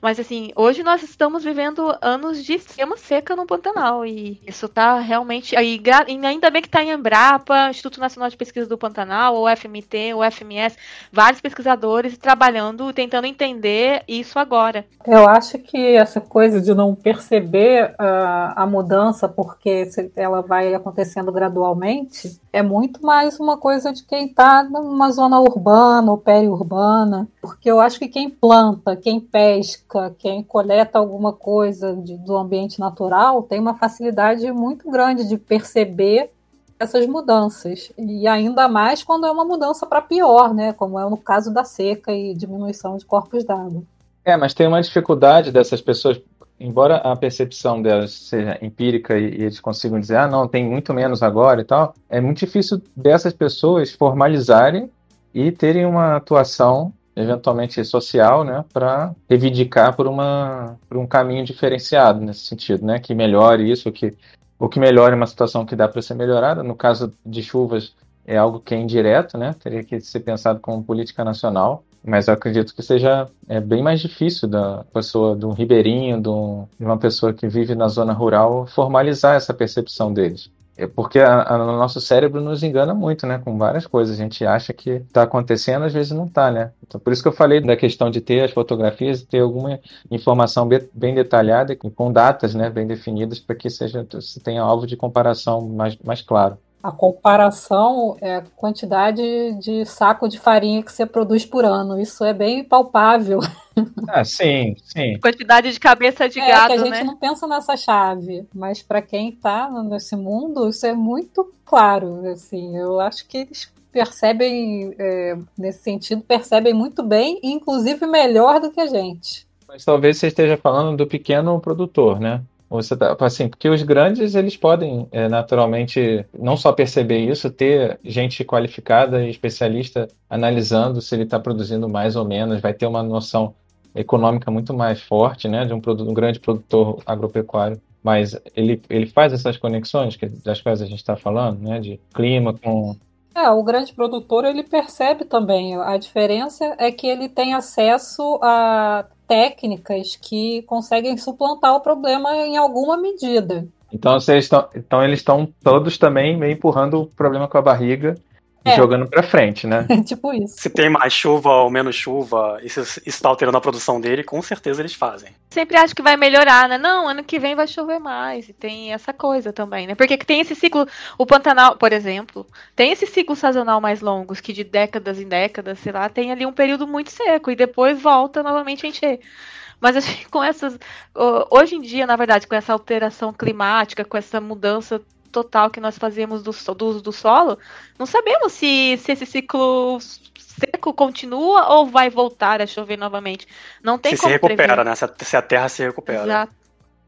Mas assim, hoje nós estamos vivendo anos de extrema seca no Pantanal. E isso tá realmente. Aí, ainda bem que tá em Embrapa, Instituto Nacional de Pesquisa do Pantanal, o FMT, o FMS, vários pesquisadores trabalhando, tentando entender isso agora. Eu acho que essa coisa de não perceber uh, a mudança, porque ela vai acontecendo gradualmente, é muito mais uma coisa de quem está numa zona urbana ou periurbana, porque eu acho que quem planta, quem pesca, quem coleta alguma coisa de, do ambiente natural tem uma facilidade muito grande de perceber essas mudanças e ainda mais quando é uma mudança para pior, né? Como é no caso da seca e diminuição de corpos d'água. É, mas tem uma dificuldade dessas pessoas embora a percepção delas seja empírica e, eles consigam dizer, ah, não, tem muito menos agora e tal, é muito difícil dessas pessoas formalizarem e terem uma atuação eventualmente social, né, para reivindicar por uma por um caminho diferenciado nesse sentido, né, que melhore isso, que o que melhore uma situação que dá para ser melhorada. No caso de chuvas é algo que é indireto, né, teria que ser pensado como política nacional mas eu acredito que seja é, bem mais difícil da pessoa, de um ribeirinho, de, um, de uma pessoa que vive na zona rural, formalizar essa percepção deles. É porque o nosso cérebro nos engana muito, né? Com várias coisas. A gente acha que está acontecendo, às vezes não está, né? Então, por isso que eu falei da questão de ter as fotografias ter alguma informação bem detalhada com datas né, bem definidas para que seja, se tenha alvo de comparação mais, mais claro. A comparação é a quantidade de saco de farinha que você produz por ano. Isso é bem palpável. Ah, sim, sim. Quantidade de cabeça de é, gado, que a gente né? não pensa nessa chave, mas para quem está nesse mundo, isso é muito claro. Assim, eu acho que eles percebem, é, nesse sentido, percebem muito bem, inclusive melhor do que a gente. Mas talvez você esteja falando do pequeno produtor, né? Você tá, assim, porque os grandes eles podem é, naturalmente não só perceber isso, ter gente qualificada e especialista analisando se ele está produzindo mais ou menos, vai ter uma noção econômica muito mais forte, né, de um, produto, um grande produtor agropecuário. Mas ele, ele faz essas conexões que, das quais a gente está falando, né, de clima com é, o grande produtor ele percebe também. A diferença é que ele tem acesso a técnicas que conseguem suplantar o problema em alguma medida. Então, vocês então eles estão todos também meio empurrando o problema com a barriga é. jogando para frente, né? tipo isso. Se tem mais chuva ou menos chuva, isso está alterando a produção dele, com certeza eles fazem. Sempre acho que vai melhorar, né? Não, ano que vem vai chover mais. E tem essa coisa também, né? Porque tem esse ciclo, o Pantanal, por exemplo, tem esse ciclo sazonal mais longos, que de décadas em décadas, sei lá, tem ali um período muito seco e depois volta novamente a encher. Mas acho que com essas. Hoje em dia, na verdade, com essa alteração climática, com essa mudança total que nós fazemos do, do uso do solo, não sabemos se, se esse ciclo seco continua ou vai voltar a chover novamente. Não tem se como se recupera, prever. né? Se a, se a, terra se recupera. Exato.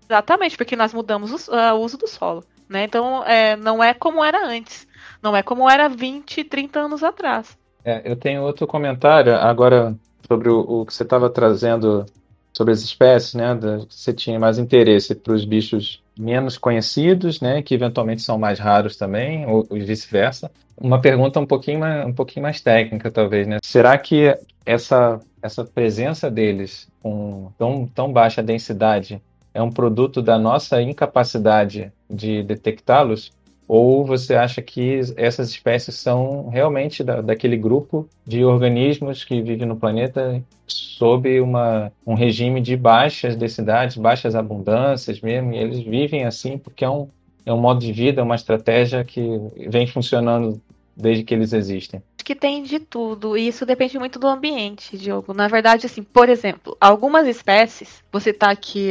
Exatamente, porque nós mudamos o, uh, o uso do solo. Né? Então, é, não é como era antes. Não é como era 20, 30 anos atrás. É, eu tenho outro comentário agora sobre o, o que você estava trazendo sobre as espécies, né? Você tinha mais interesse para os bichos menos conhecidos, né? Que eventualmente são mais raros também, ou, ou vice-versa. Uma pergunta um pouquinho, mais, um pouquinho mais técnica, talvez, né? Será que essa, essa presença deles com tão, tão baixa densidade é um produto da nossa incapacidade de detectá-los? Ou você acha que essas espécies são realmente da, daquele grupo de organismos que vivem no planeta sob uma, um regime de baixas densidades, baixas abundâncias mesmo, e eles vivem assim porque é um, é um modo de vida, uma estratégia que vem funcionando desde que eles existem? Que tem de tudo, e isso depende muito do ambiente, Diogo. Na verdade, assim, por exemplo, algumas espécies, você tá aqui,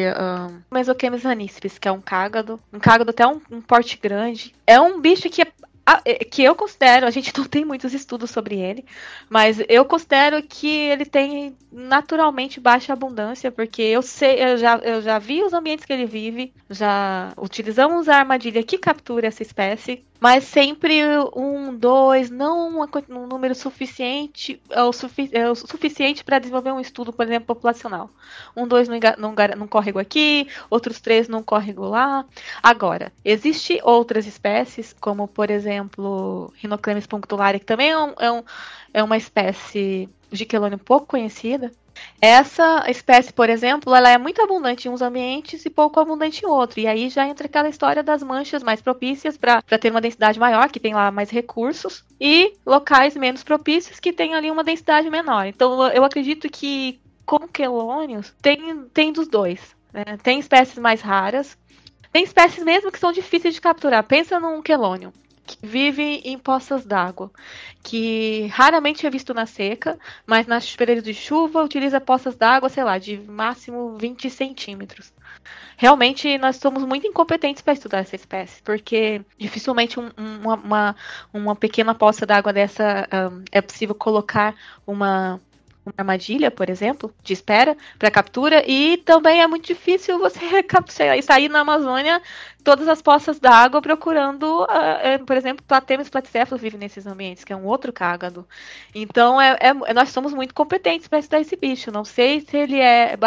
um, Mesochemes raníceps, que é um cágado, um cágado até um, um porte grande, é um bicho que é, que eu considero, a gente não tem muitos estudos sobre ele, mas eu considero que ele tem naturalmente baixa abundância, porque eu sei, eu já, eu já vi os ambientes que ele vive, já utilizamos a armadilha que captura essa espécie, mas sempre um, dois, não um número suficiente, é o, é o suficiente para desenvolver um estudo, por exemplo, populacional. Um, dois num, num, córrego aqui, outros três num córrego lá. Agora, existe outras espécies, como por exemplo, Rhinoclemis punctularia, que também é, um, é, um, é uma espécie de quelônio pouco conhecida, essa espécie, por exemplo, ela é muito abundante em uns ambientes e pouco abundante em outro. E aí já entra aquela história das manchas mais propícias para ter uma densidade maior, que tem lá mais recursos, e locais menos propícios, que tem ali uma densidade menor. Então eu acredito que com quelônios tem, tem dos dois. Né? Tem espécies mais raras, tem espécies mesmo que são difíceis de capturar. Pensa num quelônio que vive em poças d'água, que raramente é visto na seca, mas nas períodos de chuva utiliza poças d'água, sei lá, de máximo 20 centímetros. Realmente nós somos muito incompetentes para estudar essa espécie, porque dificilmente um, uma, uma, uma, pequena poça d'água dessa um, é possível colocar uma uma armadilha, por exemplo, de espera para captura, e também é muito difícil você sair na Amazônia todas as poças d'água procurando, uh, por exemplo, Platemus platicéfalos vive nesses ambientes, que é um outro cágado. Então, é, é nós somos muito competentes para estudar esse bicho. Não sei se ele é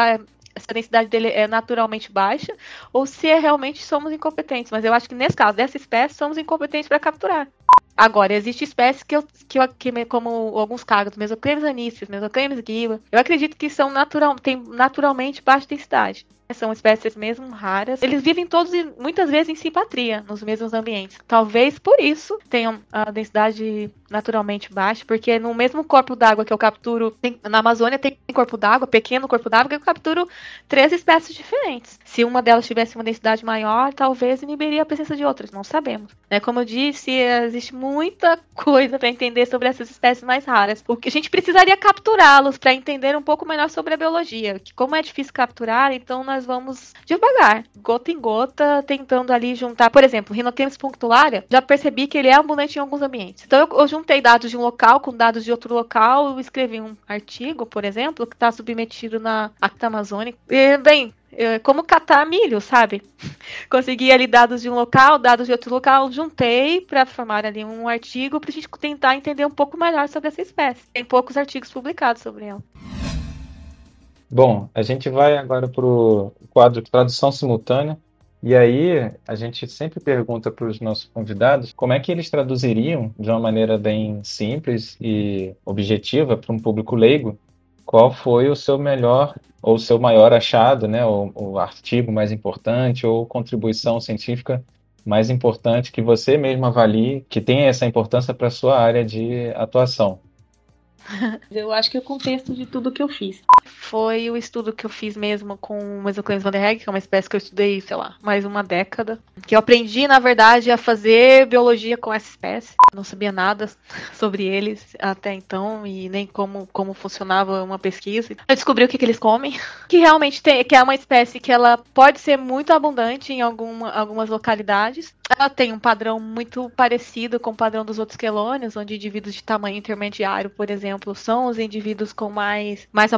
se a densidade dele é naturalmente baixa ou se é, realmente somos incompetentes. Mas eu acho que nesse caso, dessa espécie, somos incompetentes para capturar. Agora, existe espécies que, eu, que, eu, que como alguns cágados, mesoclemes aníceos, mesoclemes guiba, eu acredito que são natural, têm naturalmente baixa densidade são espécies mesmo raras. Eles vivem todos, muitas vezes, em simpatria, nos mesmos ambientes. Talvez por isso tenham a densidade naturalmente baixa, porque no mesmo corpo d'água que eu capturo, tem, na Amazônia tem corpo d'água, pequeno corpo d'água, que eu capturo três espécies diferentes. Se uma delas tivesse uma densidade maior, talvez inibiria a presença de outras, não sabemos. Né? Como eu disse, existe muita coisa para entender sobre essas espécies mais raras. O que a gente precisaria capturá-los para entender um pouco melhor sobre a biologia. Que como é difícil capturar, então nós nós vamos devagar, gota em gota, tentando ali juntar. Por exemplo, Rhinochemis punctularia, já percebi que ele é abundante em alguns ambientes. Então eu, eu juntei dados de um local com dados de outro local, escrevi um artigo, por exemplo, que está submetido na Acta Amazônica. E, bem, como catar milho, sabe? Consegui ali dados de um local, dados de outro local, juntei para formar ali um artigo para a gente tentar entender um pouco melhor sobre essa espécie. Tem poucos artigos publicados sobre ela. Bom, a gente vai agora para o quadro Tradução Simultânea. E aí, a gente sempre pergunta para os nossos convidados como é que eles traduziriam, de uma maneira bem simples e objetiva, para um público leigo, qual foi o seu melhor ou seu maior achado, né, o, o artigo mais importante ou contribuição científica mais importante que você mesmo avalie que tenha essa importância para a sua área de atuação. Eu acho que o contexto de tudo que eu fiz. Foi o estudo que eu fiz mesmo com o Mesoclenes van der que é uma espécie que eu estudei, sei lá, mais uma década. Que eu aprendi, na verdade, a fazer biologia com essa espécie. Não sabia nada sobre eles até então e nem como, como funcionava uma pesquisa. Eu descobri o que, que eles comem, que realmente tem, que é uma espécie que ela pode ser muito abundante em alguma, algumas localidades. Ela tem um padrão muito parecido com o padrão dos outros quelônios, onde indivíduos de tamanho intermediário, por exemplo, são os indivíduos com mais, mais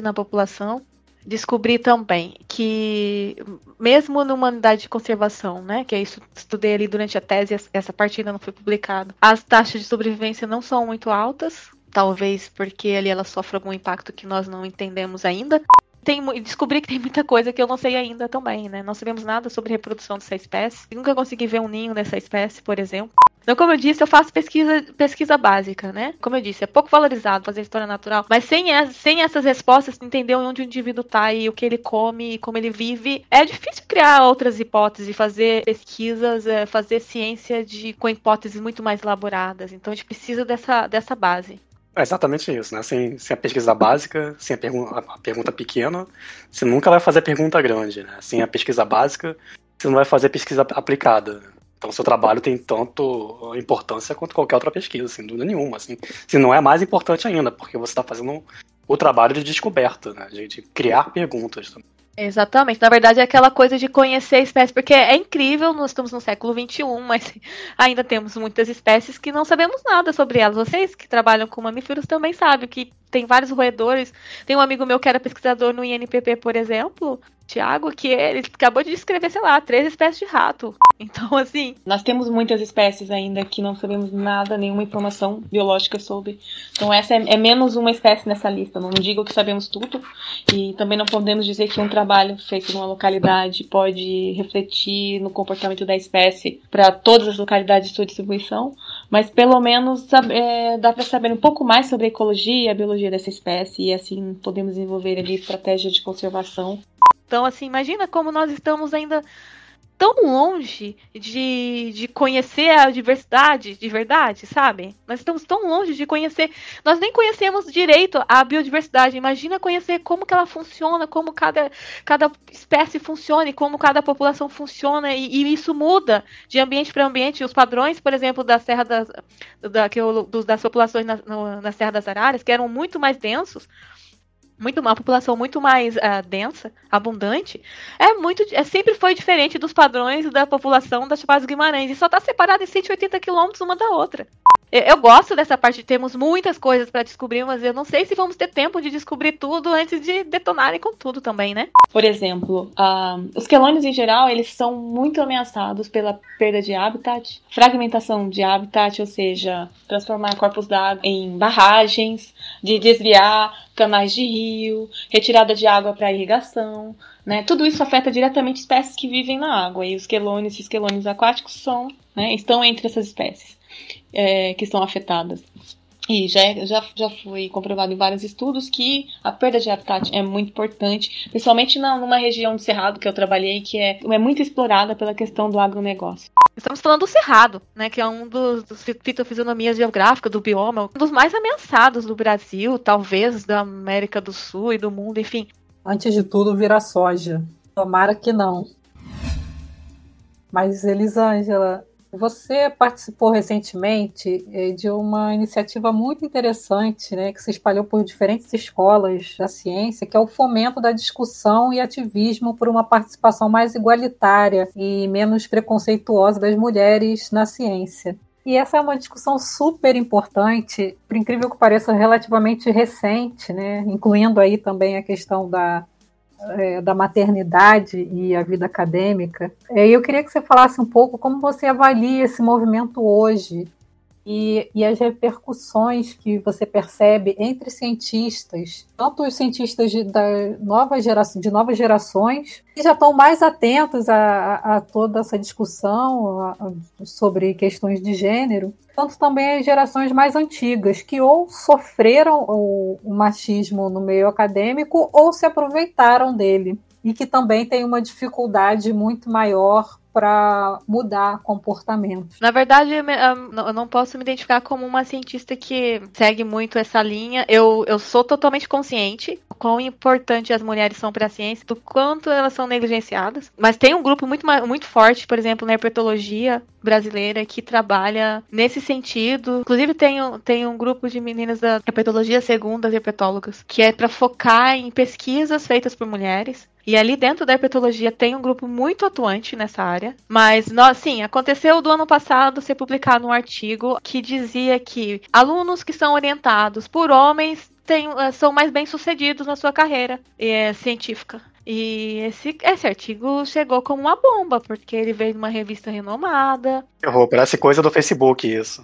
na população. Descobri também que, mesmo numa unidade de conservação, né, que é isso estudei ali durante a tese, essa parte ainda não foi publicada, as taxas de sobrevivência não são muito altas, talvez porque ali ela sofre algum impacto que nós não entendemos ainda tem, descobri que tem muita coisa que eu não sei ainda também, né? Não sabemos nada sobre reprodução dessa espécie. nunca consegui ver um ninho dessa espécie, por exemplo. Então, como eu disse, eu faço pesquisa, pesquisa básica, né? Como eu disse, é pouco valorizado fazer história natural, mas sem, as, sem essas respostas, entender onde o indivíduo tá e o que ele come e como ele vive, é difícil criar outras hipóteses, fazer pesquisas, é, fazer ciência de, com hipóteses muito mais elaboradas. Então, a gente precisa dessa, dessa base. É exatamente isso, né? Sem, sem a pesquisa básica, sem a, a, pergunta pequena, você nunca vai fazer pergunta grande, né? Sem a pesquisa básica, você não vai fazer pesquisa aplicada. Então, seu trabalho tem tanto importância quanto qualquer outra pesquisa, sem dúvida nenhuma. Assim. Se não é mais importante ainda, porque você está fazendo o trabalho de descoberta, né? De, de criar perguntas. Exatamente. Na verdade, é aquela coisa de conhecer a espécie, porque é incrível, nós estamos no século XXI, mas ainda temos muitas espécies que não sabemos nada sobre elas. Vocês que trabalham com mamíferos também sabem que tem vários roedores. Tem um amigo meu que era pesquisador no INPP, por exemplo, Tiago, que ele acabou de descrever, sei lá, três espécies de rato. Então, assim. Nós temos muitas espécies ainda que não sabemos nada, nenhuma informação biológica sobre. Então, essa é, é, menos uma espécie nessa lista. Não digo que sabemos tudo. E também não podemos dizer que um trabalho feito numa localidade pode refletir no comportamento da espécie para todas as localidades de sua distribuição. Mas, pelo menos, é, dá para saber um pouco mais sobre a ecologia e a biologia dessa espécie. E, assim, podemos desenvolver ali estratégias de conservação então, assim, imagina como nós estamos ainda tão longe de, de conhecer a diversidade de verdade, sabe? Nós estamos tão longe de conhecer. Nós nem conhecemos direito a biodiversidade. Imagina conhecer como que ela funciona, como cada, cada espécie funciona e como cada população funciona. E, e isso muda de ambiente para ambiente. Os padrões, por exemplo, da Serra das, da, que eu, dos, das populações na, no, na Serra das Araras, que eram muito mais densos muito uma população muito mais uh, densa, abundante, é muito é, sempre foi diferente dos padrões da população das Chapada Guimarães e só está separada em 180 quilômetros uma da outra. Eu gosto dessa parte de termos muitas coisas para descobrir, mas eu não sei se vamos ter tempo de descobrir tudo antes de detonarem com tudo também, né? Por exemplo, uh, os quelônios em geral, eles são muito ameaçados pela perda de habitat, fragmentação de habitat, ou seja, transformar corpos d'água em barragens, de desviar canais de rio, retirada de água para irrigação, né? Tudo isso afeta diretamente espécies que vivem na água, e os quelônios e os quelônios aquáticos são, né, estão entre essas espécies é, que estão afetadas. E já, já, já foi comprovado em vários estudos que a perda de habitat é muito importante, principalmente na, numa região do Cerrado que eu trabalhei, que é, é muito explorada pela questão do agronegócio. Estamos falando do Cerrado, né, que é um dos, dos fitofisionomias geográficas do bioma, um dos mais ameaçados do Brasil, talvez da América do Sul e do mundo, enfim. Antes de tudo, vira soja. Tomara que não. Mas, Elisângela, você participou recentemente eh, de uma iniciativa muito interessante, né, que se espalhou por diferentes escolas da ciência, que é o fomento da discussão e ativismo por uma participação mais igualitária e menos preconceituosa das mulheres na ciência. E essa é uma discussão super importante, por incrível que pareça, relativamente recente, né, incluindo aí também a questão da é, da maternidade e a vida acadêmica. É, eu queria que você falasse um pouco como você avalia esse movimento hoje e, e, as repercussões que você percebe entre cientistas, tanto os cientistas de, da nova geração, de novas gerações, que já estão mais atentos a, a toda essa discussão a, a, sobre questões de gênero, quanto também as gerações mais antigas, que ou sofreram o, o machismo no meio acadêmico ou se aproveitaram dele, e que também têm uma dificuldade muito maior para mudar comportamento. Na verdade, eu não posso me identificar como uma cientista que segue muito essa linha. Eu, eu sou totalmente consciente do quão importante as mulheres são para a ciência, do quanto elas são negligenciadas. Mas tem um grupo muito, muito forte, por exemplo, na herpetologia brasileira que trabalha nesse sentido. Inclusive, tem, tem um grupo de meninas da herpetologia, segundo as herpetólogas, que é para focar em pesquisas feitas por mulheres e ali dentro da herpetologia tem um grupo muito atuante nessa área. Mas, nós, sim, aconteceu do ano passado ser publicado um artigo que dizia que alunos que são orientados por homens eh, são mais bem-sucedidos na sua carreira é, científica. E esse, esse artigo chegou como uma bomba, porque ele veio de uma revista renomada. Errou, parece coisa do Facebook isso.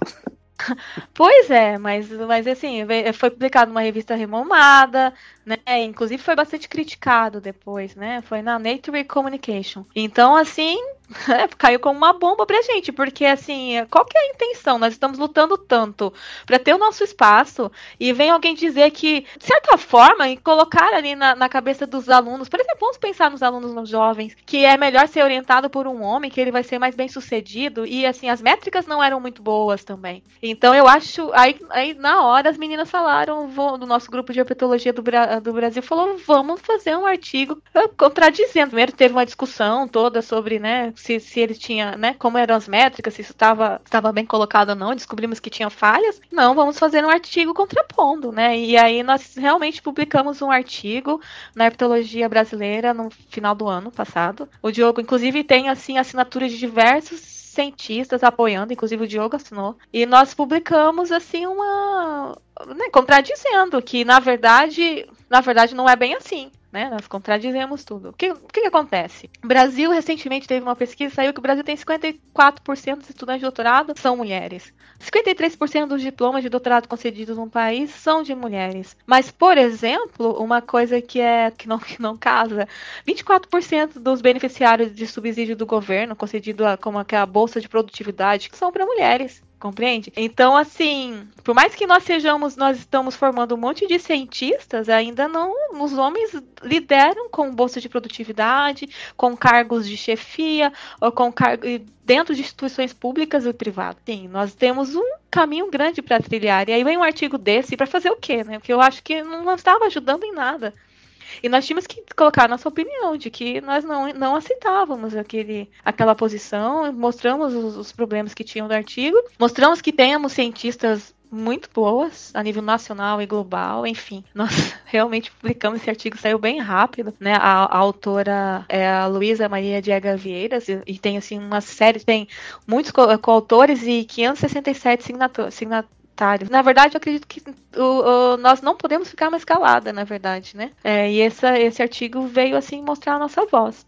Pois é, mas, mas assim, foi publicado numa revista renomada, né? Inclusive foi bastante criticado depois, né? Foi na Nature Communication. Então, assim, caiu como uma bomba pra gente, porque assim, qual que é a intenção? Nós estamos lutando tanto para ter o nosso espaço e vem alguém dizer que, de certa forma, e colocar ali na, na cabeça dos alunos, por exemplo, vamos pensar nos alunos nos jovens, que é melhor ser orientado por um homem, que ele vai ser mais bem sucedido, e assim, as métricas não eram muito boas também. Então eu acho, aí, aí na hora as meninas falaram, do nosso grupo de herpetologia do, do Brasil, falou, vamos fazer um artigo contradizendo. Primeiro teve uma discussão toda sobre, né, se, se ele tinha, né, como eram as métricas, se isso estava bem colocado ou não, descobrimos que tinha falhas. Não, vamos fazer um artigo contrapondo, né? E aí nós realmente publicamos um artigo na herpetologia brasileira no final do ano passado. O Diogo, inclusive, tem assim assinaturas de diversos cientistas apoiando, inclusive o Diogo assinou. E nós publicamos assim uma né, contradizendo que na verdade, na verdade não é bem assim né? Nós contradizemos tudo. O que, o que, que acontece? O Brasil recentemente teve uma pesquisa, saiu que o Brasil tem 54% dos estudantes de doutorado são mulheres. 53% dos diplomas de doutorado concedidos no país são de mulheres. Mas, por exemplo, uma coisa que é que não, que não casa, 24% dos beneficiários de subsídio do governo concedido como a, a bolsa de produtividade são para mulheres compreende? Então, assim, por mais que nós sejamos, nós estamos formando um monte de cientistas, ainda não, os homens lideram com bolsa de produtividade, com cargos de chefia, ou com cargos dentro de instituições públicas e privadas. Sim, nós temos um caminho grande para trilhar. E aí vem um artigo desse para fazer o quê, né? Porque eu acho que não estava ajudando em nada. E nós tínhamos que colocar nossa opinião de que nós não, não aceitávamos aquele, aquela posição, mostramos os, os problemas que tinham do artigo, mostramos que temos cientistas muito boas a nível nacional e global, enfim. Nós realmente publicamos esse artigo, saiu bem rápido, né? A, a autora é a Luísa Maria Diego Vieiras e, e, tem assim uma série, tem muitos coautores co e 567 na verdade, eu acredito que o, o, nós não podemos ficar mais calada, na verdade, né? É, e essa, esse artigo veio assim mostrar a nossa voz.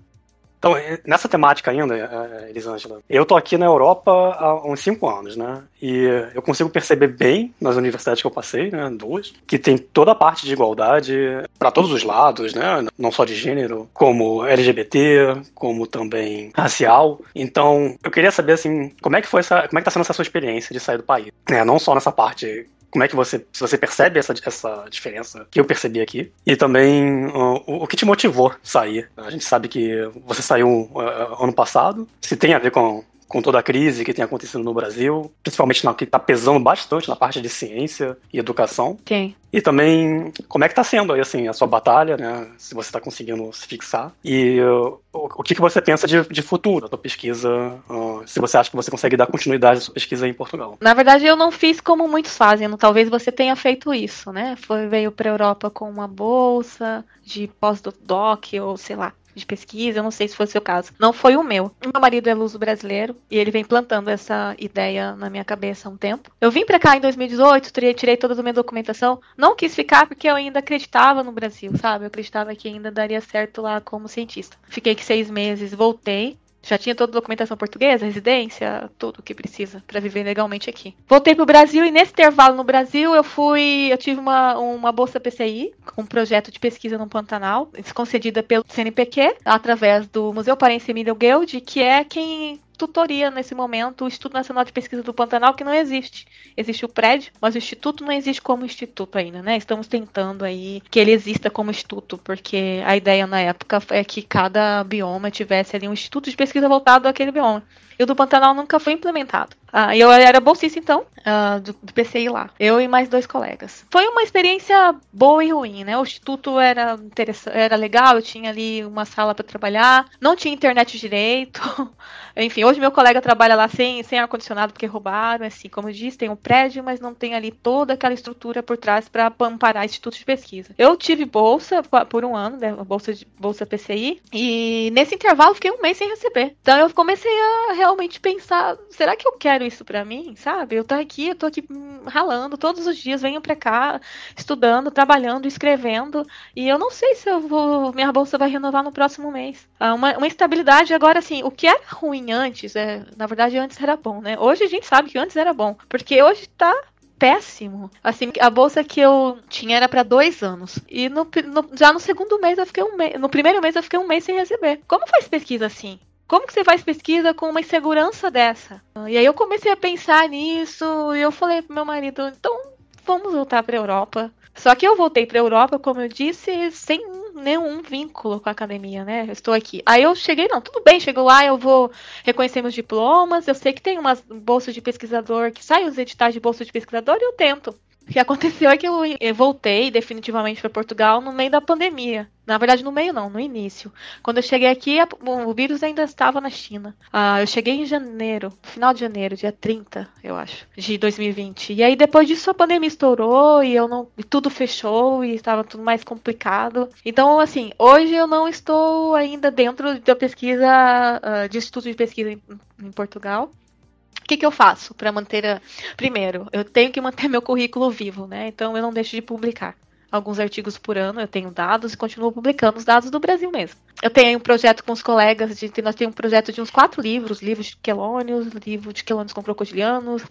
Então, nessa temática ainda, é, Elisângela, eu tô aqui na Europa há uns cinco anos, né? E eu consigo perceber bem nas universidades que eu passei, né, duas, que tem toda a parte de igualdade para todos os lados, né? Não só de gênero, como LGBT, como também racial. Então, eu queria saber assim, como é que foi essa, como é que tá sendo essa sua experiência de sair do país? É, não só nessa parte como é que você, se você percebe essa, essa diferença que eu percebi aqui, e também uh, o, o, que te motivou a sair. A gente sabe que você saiu uh, ano passado, se tem a ver com, com toda a crise que tem acontecido no Brasil, principalmente na que está pesando bastante na parte de ciência e educação. Sim. E também como é que está sendo aí assim a sua batalha, né? Se você está conseguindo se fixar e uh, o, o, que, que você pensa de, de futuro, da sua pesquisa, uh, se você acha que você consegue dar continuidade à sua pesquisa em Portugal. Na verdade, eu não fiz como muitos fazem. Talvez você tenha feito isso, né? Foi veio para a Europa com uma bolsa de pós-doc ou sei lá de pesquisa, eu não sei se foi o seu caso. Não foi o meu. Meu marido é luso brasileiro e ele vem plantando essa ideia na minha cabeça há um tempo. Eu vim para cá em 2018, tirei toda a minha documentação. Não quis ficar porque eu ainda acreditava no Brasil, sabe? Eu acreditava que ainda daria certo lá como cientista. Fiquei aqui seis meses, voltei. Já tinha toda a documentação portuguesa, residência, tudo o que precisa para viver legalmente aqui. Voltei pro Brasil e nesse intervalo no Brasil eu fui, eu tive uma, uma bolsa PCI, com um projeto de pesquisa no Pantanal, concedida pelo CNPq, através do Museu Parense Emílio Guild, que é quem tutoria nesse momento o Instituto Nacional de Pesquisa do Pantanal, que não existe. Existe o prédio, mas o instituto não existe como instituto ainda, né? Estamos tentando aí que ele exista como instituto, porque a ideia na época é que cada bioma tivesse ali um instituto de pesquisa voltado àquele bioma. E o do Pantanal nunca foi implementado. Ah, eu era bolsista, então, uh, do, do, PCI lá. Eu e mais dois colegas. Foi uma experiência boa e ruim, né? O instituto era, era legal, eu tinha ali uma sala para trabalhar, não tinha internet direito. Enfim, hoje meu colega trabalha lá sem, sem ar-condicionado porque roubaram, assim, como disse, tem um prédio, mas não tem ali toda aquela estrutura por trás para amparar institutos de pesquisa. Eu tive bolsa por um ano, né, bolsa, de, bolsa PCI, e nesse intervalo fiquei um mês sem receber. Então eu comecei a realmente pensar, será que eu quero isso para mim, sabe? Eu tô aqui, eu tô aqui ralando todos os dias, venho para cá, estudando, trabalhando, escrevendo, e eu não sei se eu vou, minha bolsa vai renovar no próximo mês. Ah, uma, uma instabilidade, agora assim, o que era ruim antes, é, na verdade antes era bom, né? Hoje a gente sabe que antes era bom, porque hoje tá péssimo. Assim, a bolsa que eu tinha era para dois anos. E no, no, já no segundo mês eu fiquei um mês. No primeiro mês eu fiquei um mês sem receber. Como faz pesquisa assim? Como que você faz pesquisa com uma insegurança dessa? E aí eu comecei a pensar nisso e eu falei pro meu marido, então vamos voltar para Europa. Só que eu voltei para Europa, como eu disse, sem nenhum vínculo com a academia, né? Eu estou aqui. Aí eu cheguei, não, tudo bem, chegou lá, eu vou reconhecer meus diplomas. Eu sei que tem umas bolsas de pesquisador que saem os editais de bolsa de pesquisador e eu tento. O que aconteceu é que eu, voltei definitivamente para Portugal no meio da pandemia. Na verdade, no meio não, no início. Quando eu cheguei aqui, a, o vírus ainda estava na China. Ah, eu cheguei em janeiro, final de janeiro, dia 30, eu acho, de 2020. E aí depois disso a pandemia estourou e eu não, e tudo fechou e estava tudo mais complicado. Então, assim, hoje eu não estou ainda dentro da pesquisa, uh, de estudo de pesquisa em, em Portugal. O que, que eu faço para manter a... Primeiro, eu tenho que manter meu currículo vivo, né? Então eu não deixo de publicar alguns artigos por ano, eu tenho dados e continuo publicando os dados do Brasil mesmo. Eu tenho um projeto com os colegas, de, nós temos um projeto de uns quatro livros, livros de quelônios, livro de quelônios com crocodilianos,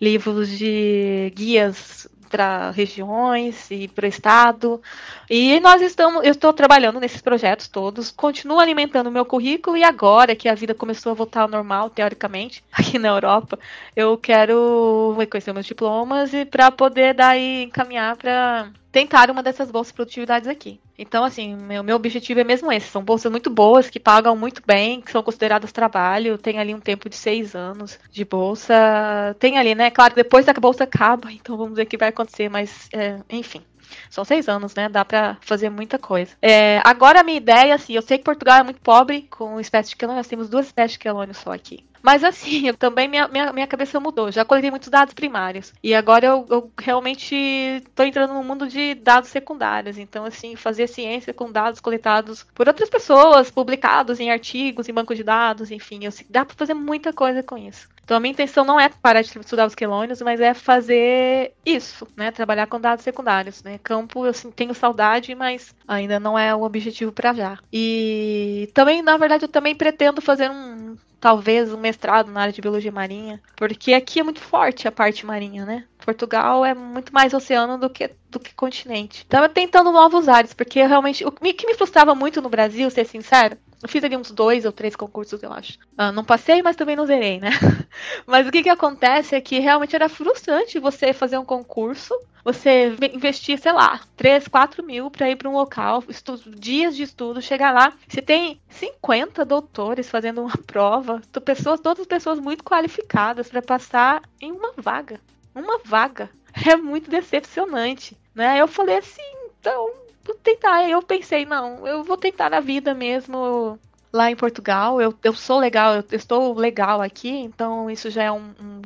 livros de guias para regiões e para o estado. E nós estamos, eu estou trabalhando nesses projetos todos, continuo alimentando o meu currículo e agora que a vida começou a voltar ao normal, teoricamente, aqui na Europa, eu quero reconhecer meus diplomas e para poder daí encaminhar para tentar uma dessas bolsas de produtividades aqui. Então, assim, meu, meu objetivo é mesmo esse. São bolsas muito boas, que pagam muito bem, que são consideradas trabalho. Tem ali um tempo de seis anos de bolsa. Tem ali, né? Claro, depois da bolsa acaba, então vamos ver o que vai acontecer, mas, é, enfim. São seis anos, né? Dá pra fazer muita coisa. É, agora a minha ideia, assim, eu sei que Portugal é muito pobre com espécies de quelônio, nós temos duas espécies de quelônio só aqui. Mas assim, eu, também minha, minha, minha cabeça mudou. Já coletei muitos dados primários. E agora eu, eu realmente estou entrando no mundo de dados secundários. Então, assim, fazer ciência com dados coletados por outras pessoas, publicados em artigos, em banco de dados, enfim, eu, dá para fazer muita coisa com isso. Então a minha intenção não é parar de estudar os quelônios, mas é fazer isso, né? Trabalhar com dados secundários, né? Campo eu sim, tenho saudade, mas ainda não é o objetivo para já. E também, na verdade, eu também pretendo fazer um talvez um mestrado na área de biologia marinha, porque aqui é muito forte a parte marinha, né? Portugal é muito mais oceano do que, do que continente. Estava tentando novos ares, porque realmente. O que me frustrava muito no Brasil, ser sincero, eu fiz ali uns dois ou três concursos, eu acho. Ah, não passei, mas também não zerei, né? mas o que, que acontece é que realmente era frustrante você fazer um concurso, você investir, sei lá, 3, 4 mil para ir para um local, estudo, dias de estudo, chegar lá, você tem 50 doutores fazendo uma prova, pessoas, todas pessoas muito qualificadas para passar em uma vaga uma vaga. É muito decepcionante, né? Eu falei assim, então, tentar. Eu pensei, não, eu vou tentar na vida mesmo lá em Portugal. Eu, eu sou legal, eu, estou legal aqui, então isso já é um, um,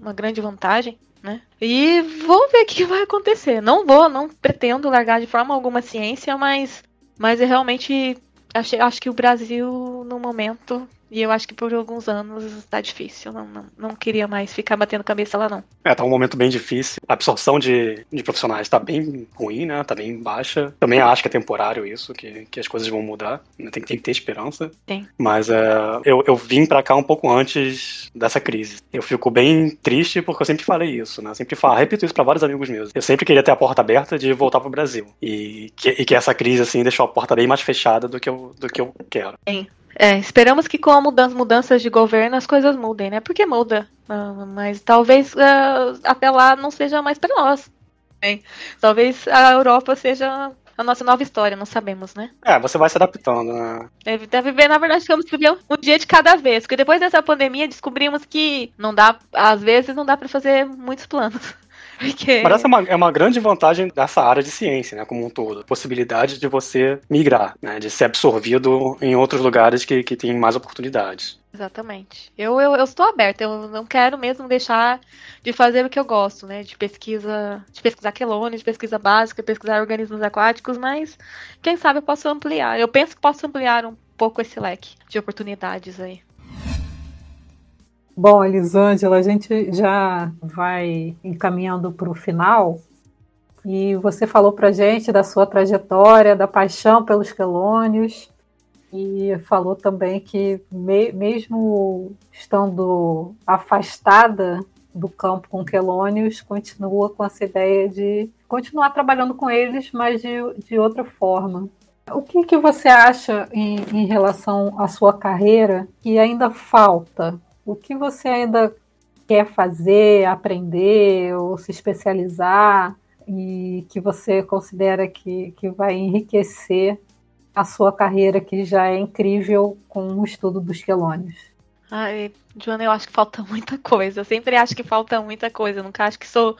uma grande vantagem. Né? E vou ver o que vai acontecer. Não vou, não pretendo largar de forma alguma ciência, mas, mas eu realmente achei, acho que o Brasil, no momento, E eu acho que por alguns anos tá difícil. Não, não, não queria mais ficar batendo cabeça lá, não. É, tá um momento bem difícil. A absorção de, de profissionais tá bem ruim, né? Tá bem baixa. Também acho que é temporário isso, que, que as coisas vão mudar. Né? Tem, tem que ter esperança. Tem. Mas é, eu, eu vim pra cá um pouco antes dessa crise. Eu fico bem triste porque eu sempre falei isso, né? Eu sempre falo, repito isso pra vários amigos meus. Eu sempre queria ter a porta aberta de voltar pro Brasil. E que, e que essa crise, assim, deixou a porta bem mais fechada do que eu, do que eu quero. Sim. É, esperamos que com a mudança, mudanças de governo as coisas mudem, né? Porque muda. Uh, mas talvez uh, até lá não seja mais para nós. Né? Talvez a Europa seja a nossa nova história, não sabemos, né? É, você vai se adaptando, né? Deve, deve viver, na verdade, vamos viver um dia de cada vez. Porque depois dessa pandemia descobrimos que não dá, às vezes não dá para fazer muitos planos. Porque... Mas essa é uma, é uma grande vantagem dessa área de ciência, né, como um todo. Possibilidade de você migrar, né, de ser absorvido em outros lugares que, que têm mais oportunidades. Exatamente. Eu, eu, eu estou aberta, eu não quero mesmo deixar de fazer o que eu gosto, né? De pesquisa, de pesquisar quelônios, de pesquisa básica, pesquisar organismos aquáticos, mas quem sabe eu posso ampliar. Eu penso que posso ampliar um pouco esse leque de oportunidades aí. Bom, Elisângela, a gente já vai encaminhando para o final. E você falou para gente da sua trajetória, da paixão pelos quelônios, e falou também que, me, mesmo estando afastada do campo com quelônios, continua com essa ideia de continuar trabalhando com eles, mas de, de outra forma. O que, que você acha em, em relação à sua carreira que ainda falta o que você ainda quer fazer, aprender ou se especializar e que você considera que, que vai enriquecer a sua carreira, que já é incrível com o estudo dos quelônios? Ai, Joana, eu acho que falta muita coisa. Eu sempre acho que falta muita coisa. Eu nunca acho que sou,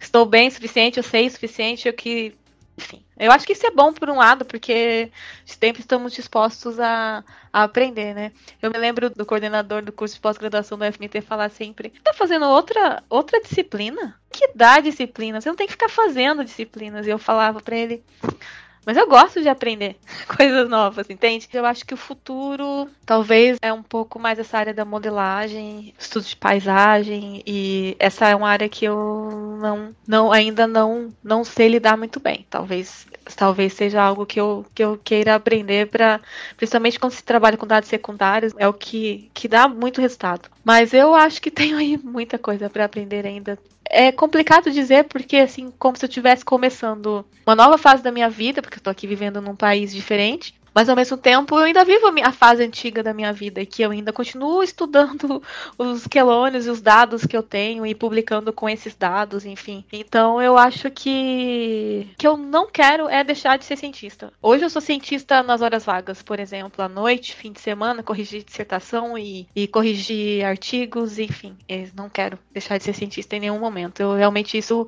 estou bem o suficiente, eu sei o suficiente, eu que enfim, eu acho que isso é bom por um lado, porque sempre estamos dispostos a, a aprender, né? Eu me lembro do coordenador do curso de pós-graduação do FMT falar sempre: tá fazendo outra, outra disciplina? Que dá disciplina? Você não tem que ficar fazendo disciplinas. E eu falava para ele: mas eu gosto de aprender coisas novas, entende? Eu acho que o futuro talvez é um pouco mais essa área da modelagem, estudo de paisagem e essa é uma área que eu não, não ainda não não sei lidar muito bem. Talvez talvez seja algo que eu, que eu queira aprender para principalmente quando se trabalha com dados secundários, é o que que dá muito resultado. Mas eu acho que tenho aí muita coisa para aprender ainda é complicado dizer porque, assim, como se eu estivesse começando uma nova fase da minha vida, porque eu tô aqui vivendo num país diferente. Mas ao mesmo tempo eu ainda vivo a fase antiga da minha vida, que eu ainda continuo estudando os quelônios e os dados que eu tenho e publicando com esses dados, enfim. Então eu acho que que eu não quero é deixar de ser cientista. Hoje eu sou cientista nas horas vagas, por exemplo, à noite, fim de semana, corrigir dissertação e, e corrigir artigos, enfim. Eu não quero deixar de ser cientista em nenhum momento. Eu realmente isso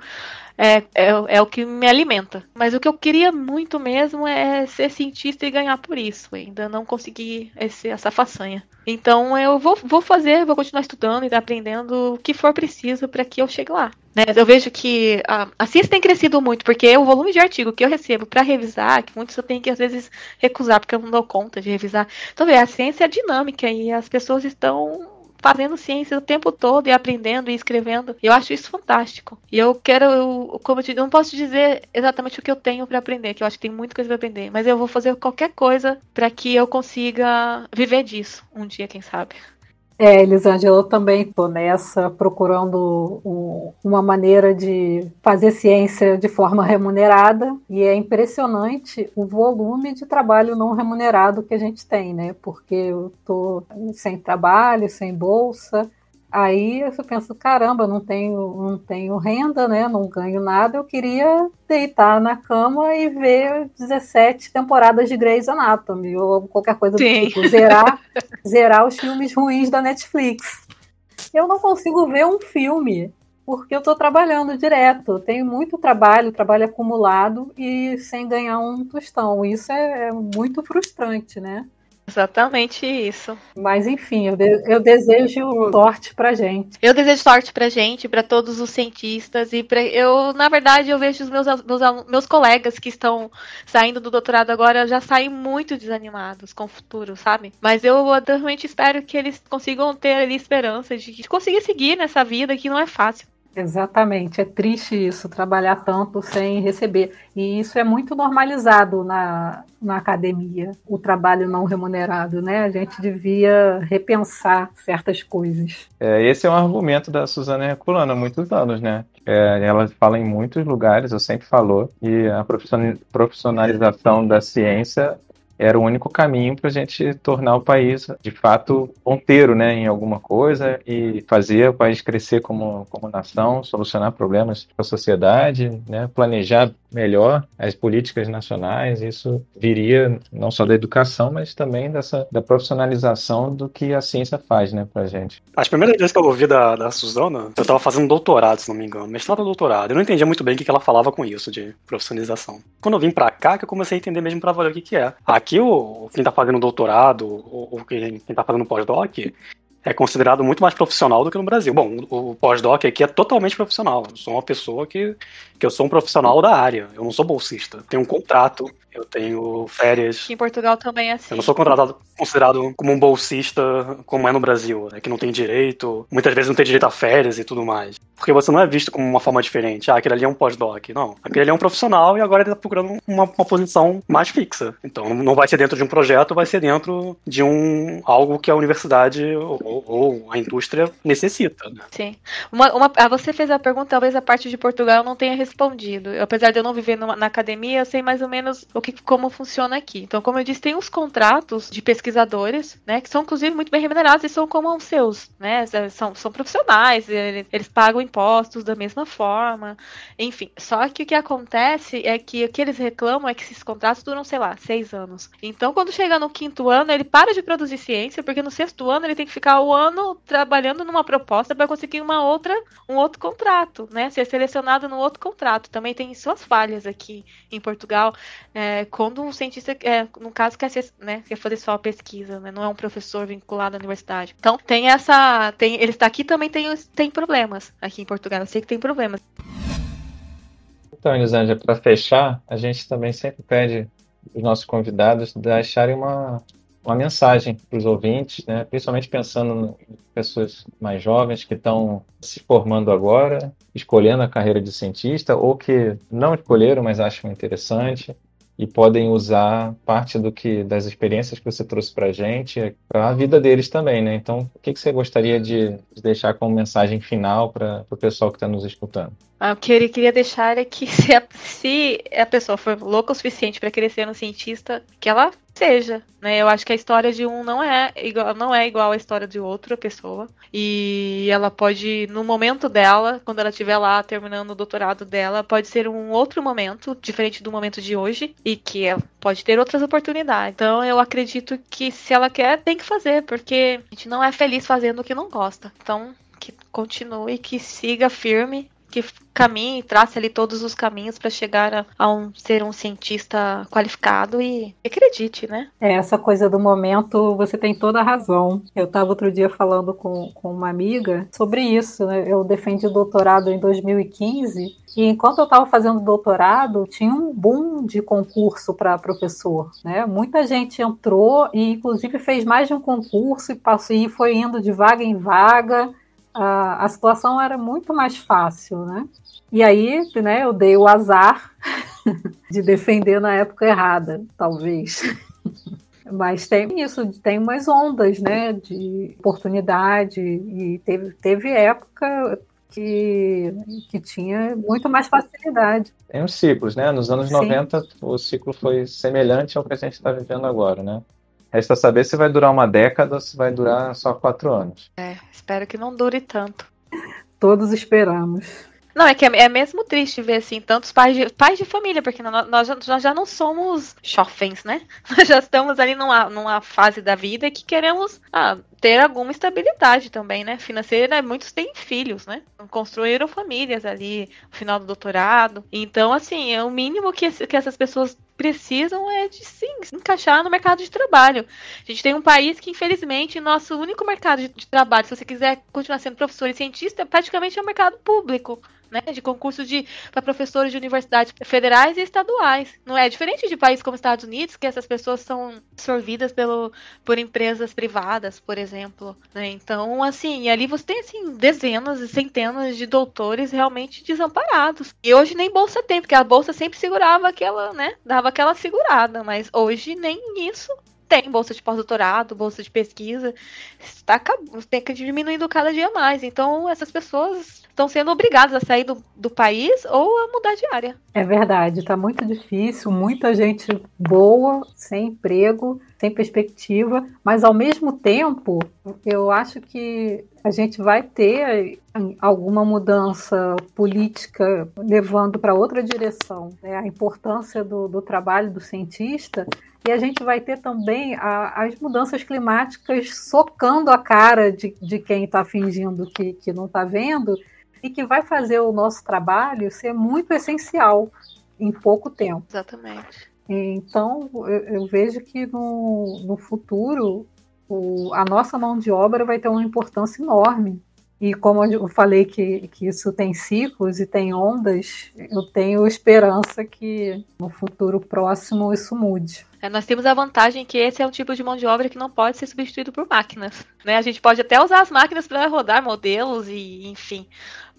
é, é, é, o que me alimenta. Mas o que eu queria muito mesmo é ser cientista e ganhar por isso. Ainda não consegui esse, essa façanha. Então eu vou, vou fazer, vou continuar estudando e aprendendo o que for preciso para que eu chegue lá. Né? Eu vejo que a, a, ciência tem crescido muito, porque o volume de artigo que eu recebo para revisar, que muitos eu tenho que às vezes recusar, porque eu não dou conta de revisar. Então, a ciência é dinâmica e as pessoas estão fazendo ciência o tempo todo e aprendendo e escrevendo. Eu acho isso fantástico. E eu quero, como eu te, não posso dizer exatamente o que eu tenho para aprender, que eu acho que tem muita coisa para aprender, mas eu vou fazer qualquer coisa para que eu consiga viver disso um dia, quem sabe. É, Elisângela, eu também estou nessa, procurando um, uma maneira de fazer ciência de forma remunerada, e é impressionante o volume de trabalho não remunerado que a gente tem, né? Porque eu estou sem trabalho, sem bolsa, Aí eu penso, caramba, não tenho, não tenho renda, né? Não ganho nada. Eu queria deitar na cama e ver 17 temporadas de Grey's Anatomy ou qualquer coisa do tipo, zerar, zerar os filmes ruins da Netflix. Eu não consigo ver um filme porque eu estou trabalhando direto. Tenho muito trabalho, trabalho acumulado e sem ganhar um tostão. Isso é, é muito frustrante, né? Exatamente isso. Mas enfim, eu, de, eu desejo sorte pra gente. Eu desejo sorte pra gente, pra todos os cientistas e para eu, na verdade, eu vejo os meus, meus, meus colegas que estão saindo do doutorado agora já saem muito desanimados com o futuro, sabe? Mas eu realmente espero que eles consigam ter ali esperança de, de conseguir seguir nessa vida que não é fácil. Exatamente, é triste isso, trabalhar tanto sem receber. E isso é muito normalizado na, na academia, o trabalho não remunerado, né? A gente devia repensar certas coisas. É, esse é um argumento da Suzana Herculano há muitos anos, né? É, ela fala em muitos lugares, eu sempre falou, e a profissionalização da ciência era o único caminho para a gente tornar o país, de fato, ponteiro né, em alguma coisa e fazer o país crescer como, como nação, solucionar problemas para a sociedade, né, planejar melhor as políticas nacionais. Isso viria não só da educação, mas também dessa, da profissionalização do que a ciência faz né, para a gente. As primeiras vezes que eu ouvi da, da Suzana, eu estava fazendo doutorado, se não me engano, mestrado ou doutorado. Eu não entendia muito bem o que ela falava com isso de profissionalização. Quando eu vim para cá, que eu comecei a entender mesmo para valer o que, que é. Aqui aqui o, quem está fazendo doutorado ou, quem está fazendo pós-doc é considerado muito mais profissional do que no Brasil. Bom, o pós-doc aqui é totalmente profissional. Eu sou uma pessoa que, que eu sou um profissional da área. Eu não sou bolsista. Tenho um contrato eu tenho férias. Em Portugal também é assim. Eu não sou contratado, considerado como um bolsista, como é no Brasil, né, que não tem direito, muitas vezes não tem direito a férias e tudo mais. Porque você não é visto como uma forma diferente. Ah, aquele ali é um pós-doc. Não. Aquele ali é um profissional e agora ele está procurando uma, uma, posição mais fixa. Então não vai ser dentro de um projeto, vai ser dentro de um algo que a universidade ou, ou a indústria necessita. Né? Sim. Uma, uma, ah, você fez a pergunta, talvez a parte de Portugal eu não tenha respondido. apesar de eu não viver na academia, eu sei mais ou menos o que, como funciona aqui. Então, como eu disse, tem os contratos de pesquisadores, né, que são inclusive muito bem remunerados e são como os seus, né, são, são profissionais, eles, pagam impostos da mesma forma, enfim. Só que o que acontece é que o que eles reclamam é que esses contratos duram, sei lá, seis anos. Então, quando chega no quinto ano, ele para de produzir ciência, porque no sexto ano ele tem que ficar o ano trabalhando numa proposta para conseguir uma outra, um outro contrato, né, ser selecionado no outro contrato. Também tem suas falhas aqui em Portugal. É, é, quando um cientista, é, no caso, quer, ser, né, quer fazer só a pesquisa, né, não é um professor vinculado à universidade. Então, tem essa. Tem, ele está aqui também tem, tem problemas. Aqui em Portugal, eu sei que tem problemas. Então, Elisângela, para fechar, a gente também sempre pede os nossos convidados deixarem uma, uma mensagem para os ouvintes, né? principalmente pensando em pessoas mais jovens que estão se formando agora, escolhendo a carreira de cientista, ou que não escolheram, mas acham interessante, e podem usar parte do que das experiências que você trouxe para a gente para a vida deles também, né? Então, o que, que você gostaria de, de deixar como mensagem final para o pessoal que está nos escutando? Ah, o que eu queria deixar é que se a, se a pessoa for louca o suficiente para querer ser um cientista, que ela seja, né? Eu acho que a história de um não é igual, não é igual à história de outra pessoa. E ela pode, no momento dela, quando ela estiver lá terminando o doutorado dela, pode ser um outro momento, diferente do momento de hoje, e que ela pode ter outras oportunidades. Então eu acredito que se ela quer, tem que fazer, porque a gente não é feliz fazendo o que não gosta. Então, que continue, que siga firme que caminhe, trace ali todos os caminhos para chegar a, a, um ser um cientista qualificado e acredite, né? É, essa coisa do momento, você tem toda a razão. Eu estava outro dia falando com, com uma amiga sobre isso, né? Eu defendi o doutorado em 2015 e enquanto eu estava fazendo doutorado, tinha um boom de concurso para professor, né? Muita gente entrou e inclusive fez mais de um concurso e passou e foi indo de vaga em vaga a, a situação era muito mais fácil, né? E aí, né, eu dei o azar de defender na época errada, talvez. Mas tem isso, tem umas ondas, né, de oportunidade e teve, teve época que, que tinha muito mais facilidade. Tem os ciclos, né? Nos anos Sim. 90 o ciclo foi semelhante ao que a gente está vivendo agora, né? Resta saber se vai durar uma década ou se vai durar só quatro anos. É, espero que não dure tanto. Todos esperamos. Não, é que é, é, mesmo triste ver, assim, tantos pais de, pais de família, porque nós, nós, já, nós já não somos jovens, né? Nós já estamos ali numa, numa fase da vida que queremos ah, ter alguma estabilidade também, né? Financeira, né? muitos têm filhos, né? Construíram famílias ali no final do doutorado. Então, assim, é o mínimo que, que essas pessoas precisam é de sim se encaixar no mercado de trabalho. A gente tem um país que, infelizmente, nosso único mercado de, de trabalho, se você quiser continuar sendo professor e cientista, praticamente é o mercado público né, de concurso de para professores de universidades federais e estaduais. Não é diferente de países como Estados Unidos, que essas pessoas são absorvidas pelo, por empresas privadas, por exemplo. Né? Então, assim, ali você tem assim dezenas e centenas de doutores realmente desamparados. E hoje nem bolsa tem, porque a bolsa sempre segurava aquela, né, dava aquela segurada, mas hoje nem isso tem bolsa de pós-doutorado, bolsa de pesquisa, está tem que diminuindo cada dia mais. Então, essas pessoas estão sendo obrigadas a sair do, do país ou a mudar de área. É verdade, está muito difícil, muita gente boa, sem emprego, sem perspectiva, mas ao mesmo tempo, eu acho que a gente vai ter alguma mudança política levando para outra direção. Né? A importância do, do trabalho do cientista e a gente vai ter também a, as mudanças climáticas socando a cara de, de quem está fingindo que, que não está vendo e que vai fazer o nosso trabalho ser muito essencial em pouco tempo. Exatamente. Então, eu, eu vejo que no, no futuro o, a nossa mão de obra vai ter uma importância enorme e como eu falei que, que isso tem ciclos e tem ondas, eu tenho esperança que no futuro próximo isso mude. É, nós temos a vantagem que esse é um tipo de mão de obra que não pode ser substituído por máquinas. Né? A gente pode até usar as máquinas para rodar modelos e, enfim,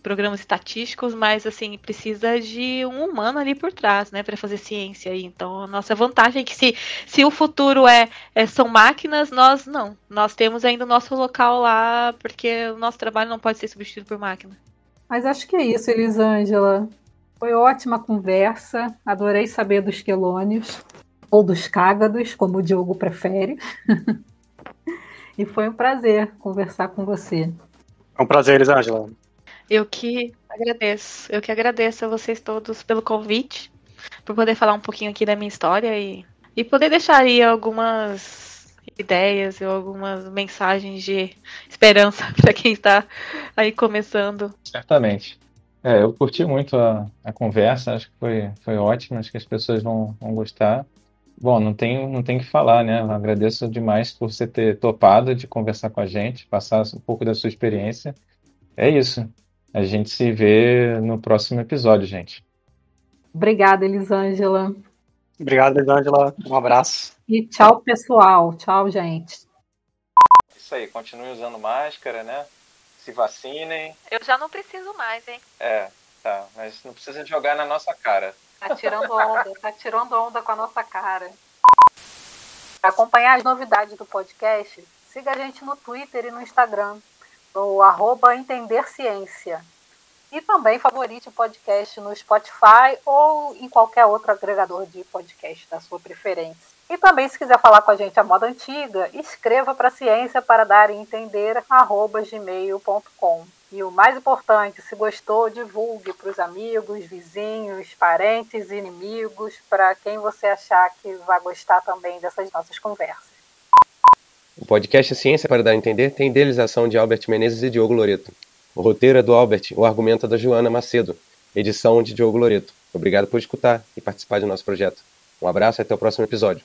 programas estatísticos, mas assim, precisa de um humano ali por trás, né, para fazer ciência. Então, a nossa vantagem é que se, se o futuro é, é, são máquinas, nós não. Nós temos ainda o nosso local lá, porque o nosso trabalho não pode ser substituído por máquina. Mas acho que é isso, Elisângela. Foi ótima conversa. Adorei saber dos quelônios ou dos cágados, como o Diogo prefere. e foi um prazer conversar com você. É um prazer, Elisângela. Eu que agradeço. Eu que agradeço a vocês todos pelo convite, por poder falar um pouquinho aqui da minha história e, e poder deixar aí algumas ideias e algumas mensagens de esperança para quem está aí começando. Certamente. É, eu curti muito a, a conversa, acho que foi, foi ótimo, acho que as pessoas vão, vão gostar. Bom, não tem, não tem que falar, né? Eu agradeço demais por você ter topado de conversar com a gente, passar um pouco da sua experiência. É isso. A gente se vê no próximo episódio, gente. Obrigada, Elisângela. Obrigado, Elisângela. Um abraço. E tchau, pessoal. Tchau, gente. Isso aí, continue usando máscara, né? Se vacinem. Eu já não preciso mais, hein? É, tá. Mas não precisa jogar na nossa cara. Tá tirando onda, tá tirando onda com a nossa cara. Para acompanhar as novidades do podcast, siga a gente no Twitter e no Instagram no arroba Entender Ciência. E também favorite o podcast no Spotify ou em qualquer outro agregador de podcast da sua preferência. E também, se quiser falar com a gente a moda antiga, escreva para ciência para dar e entender arroba gmail.com. E o mais importante, se gostou, divulgue para os amigos, vizinhos, parentes, inimigos, para quem você achar que vai gostar também dessas nossas conversas. O podcast Ciência para Dar a Entender tem idealização de Albert Menezes e Diogo Loreto. O roteiro é do Albert, o argumento é da Joana Macedo. Edição de Diogo Loreto. Obrigado por escutar e participar do nosso projeto. Um abraço e até o próximo episódio.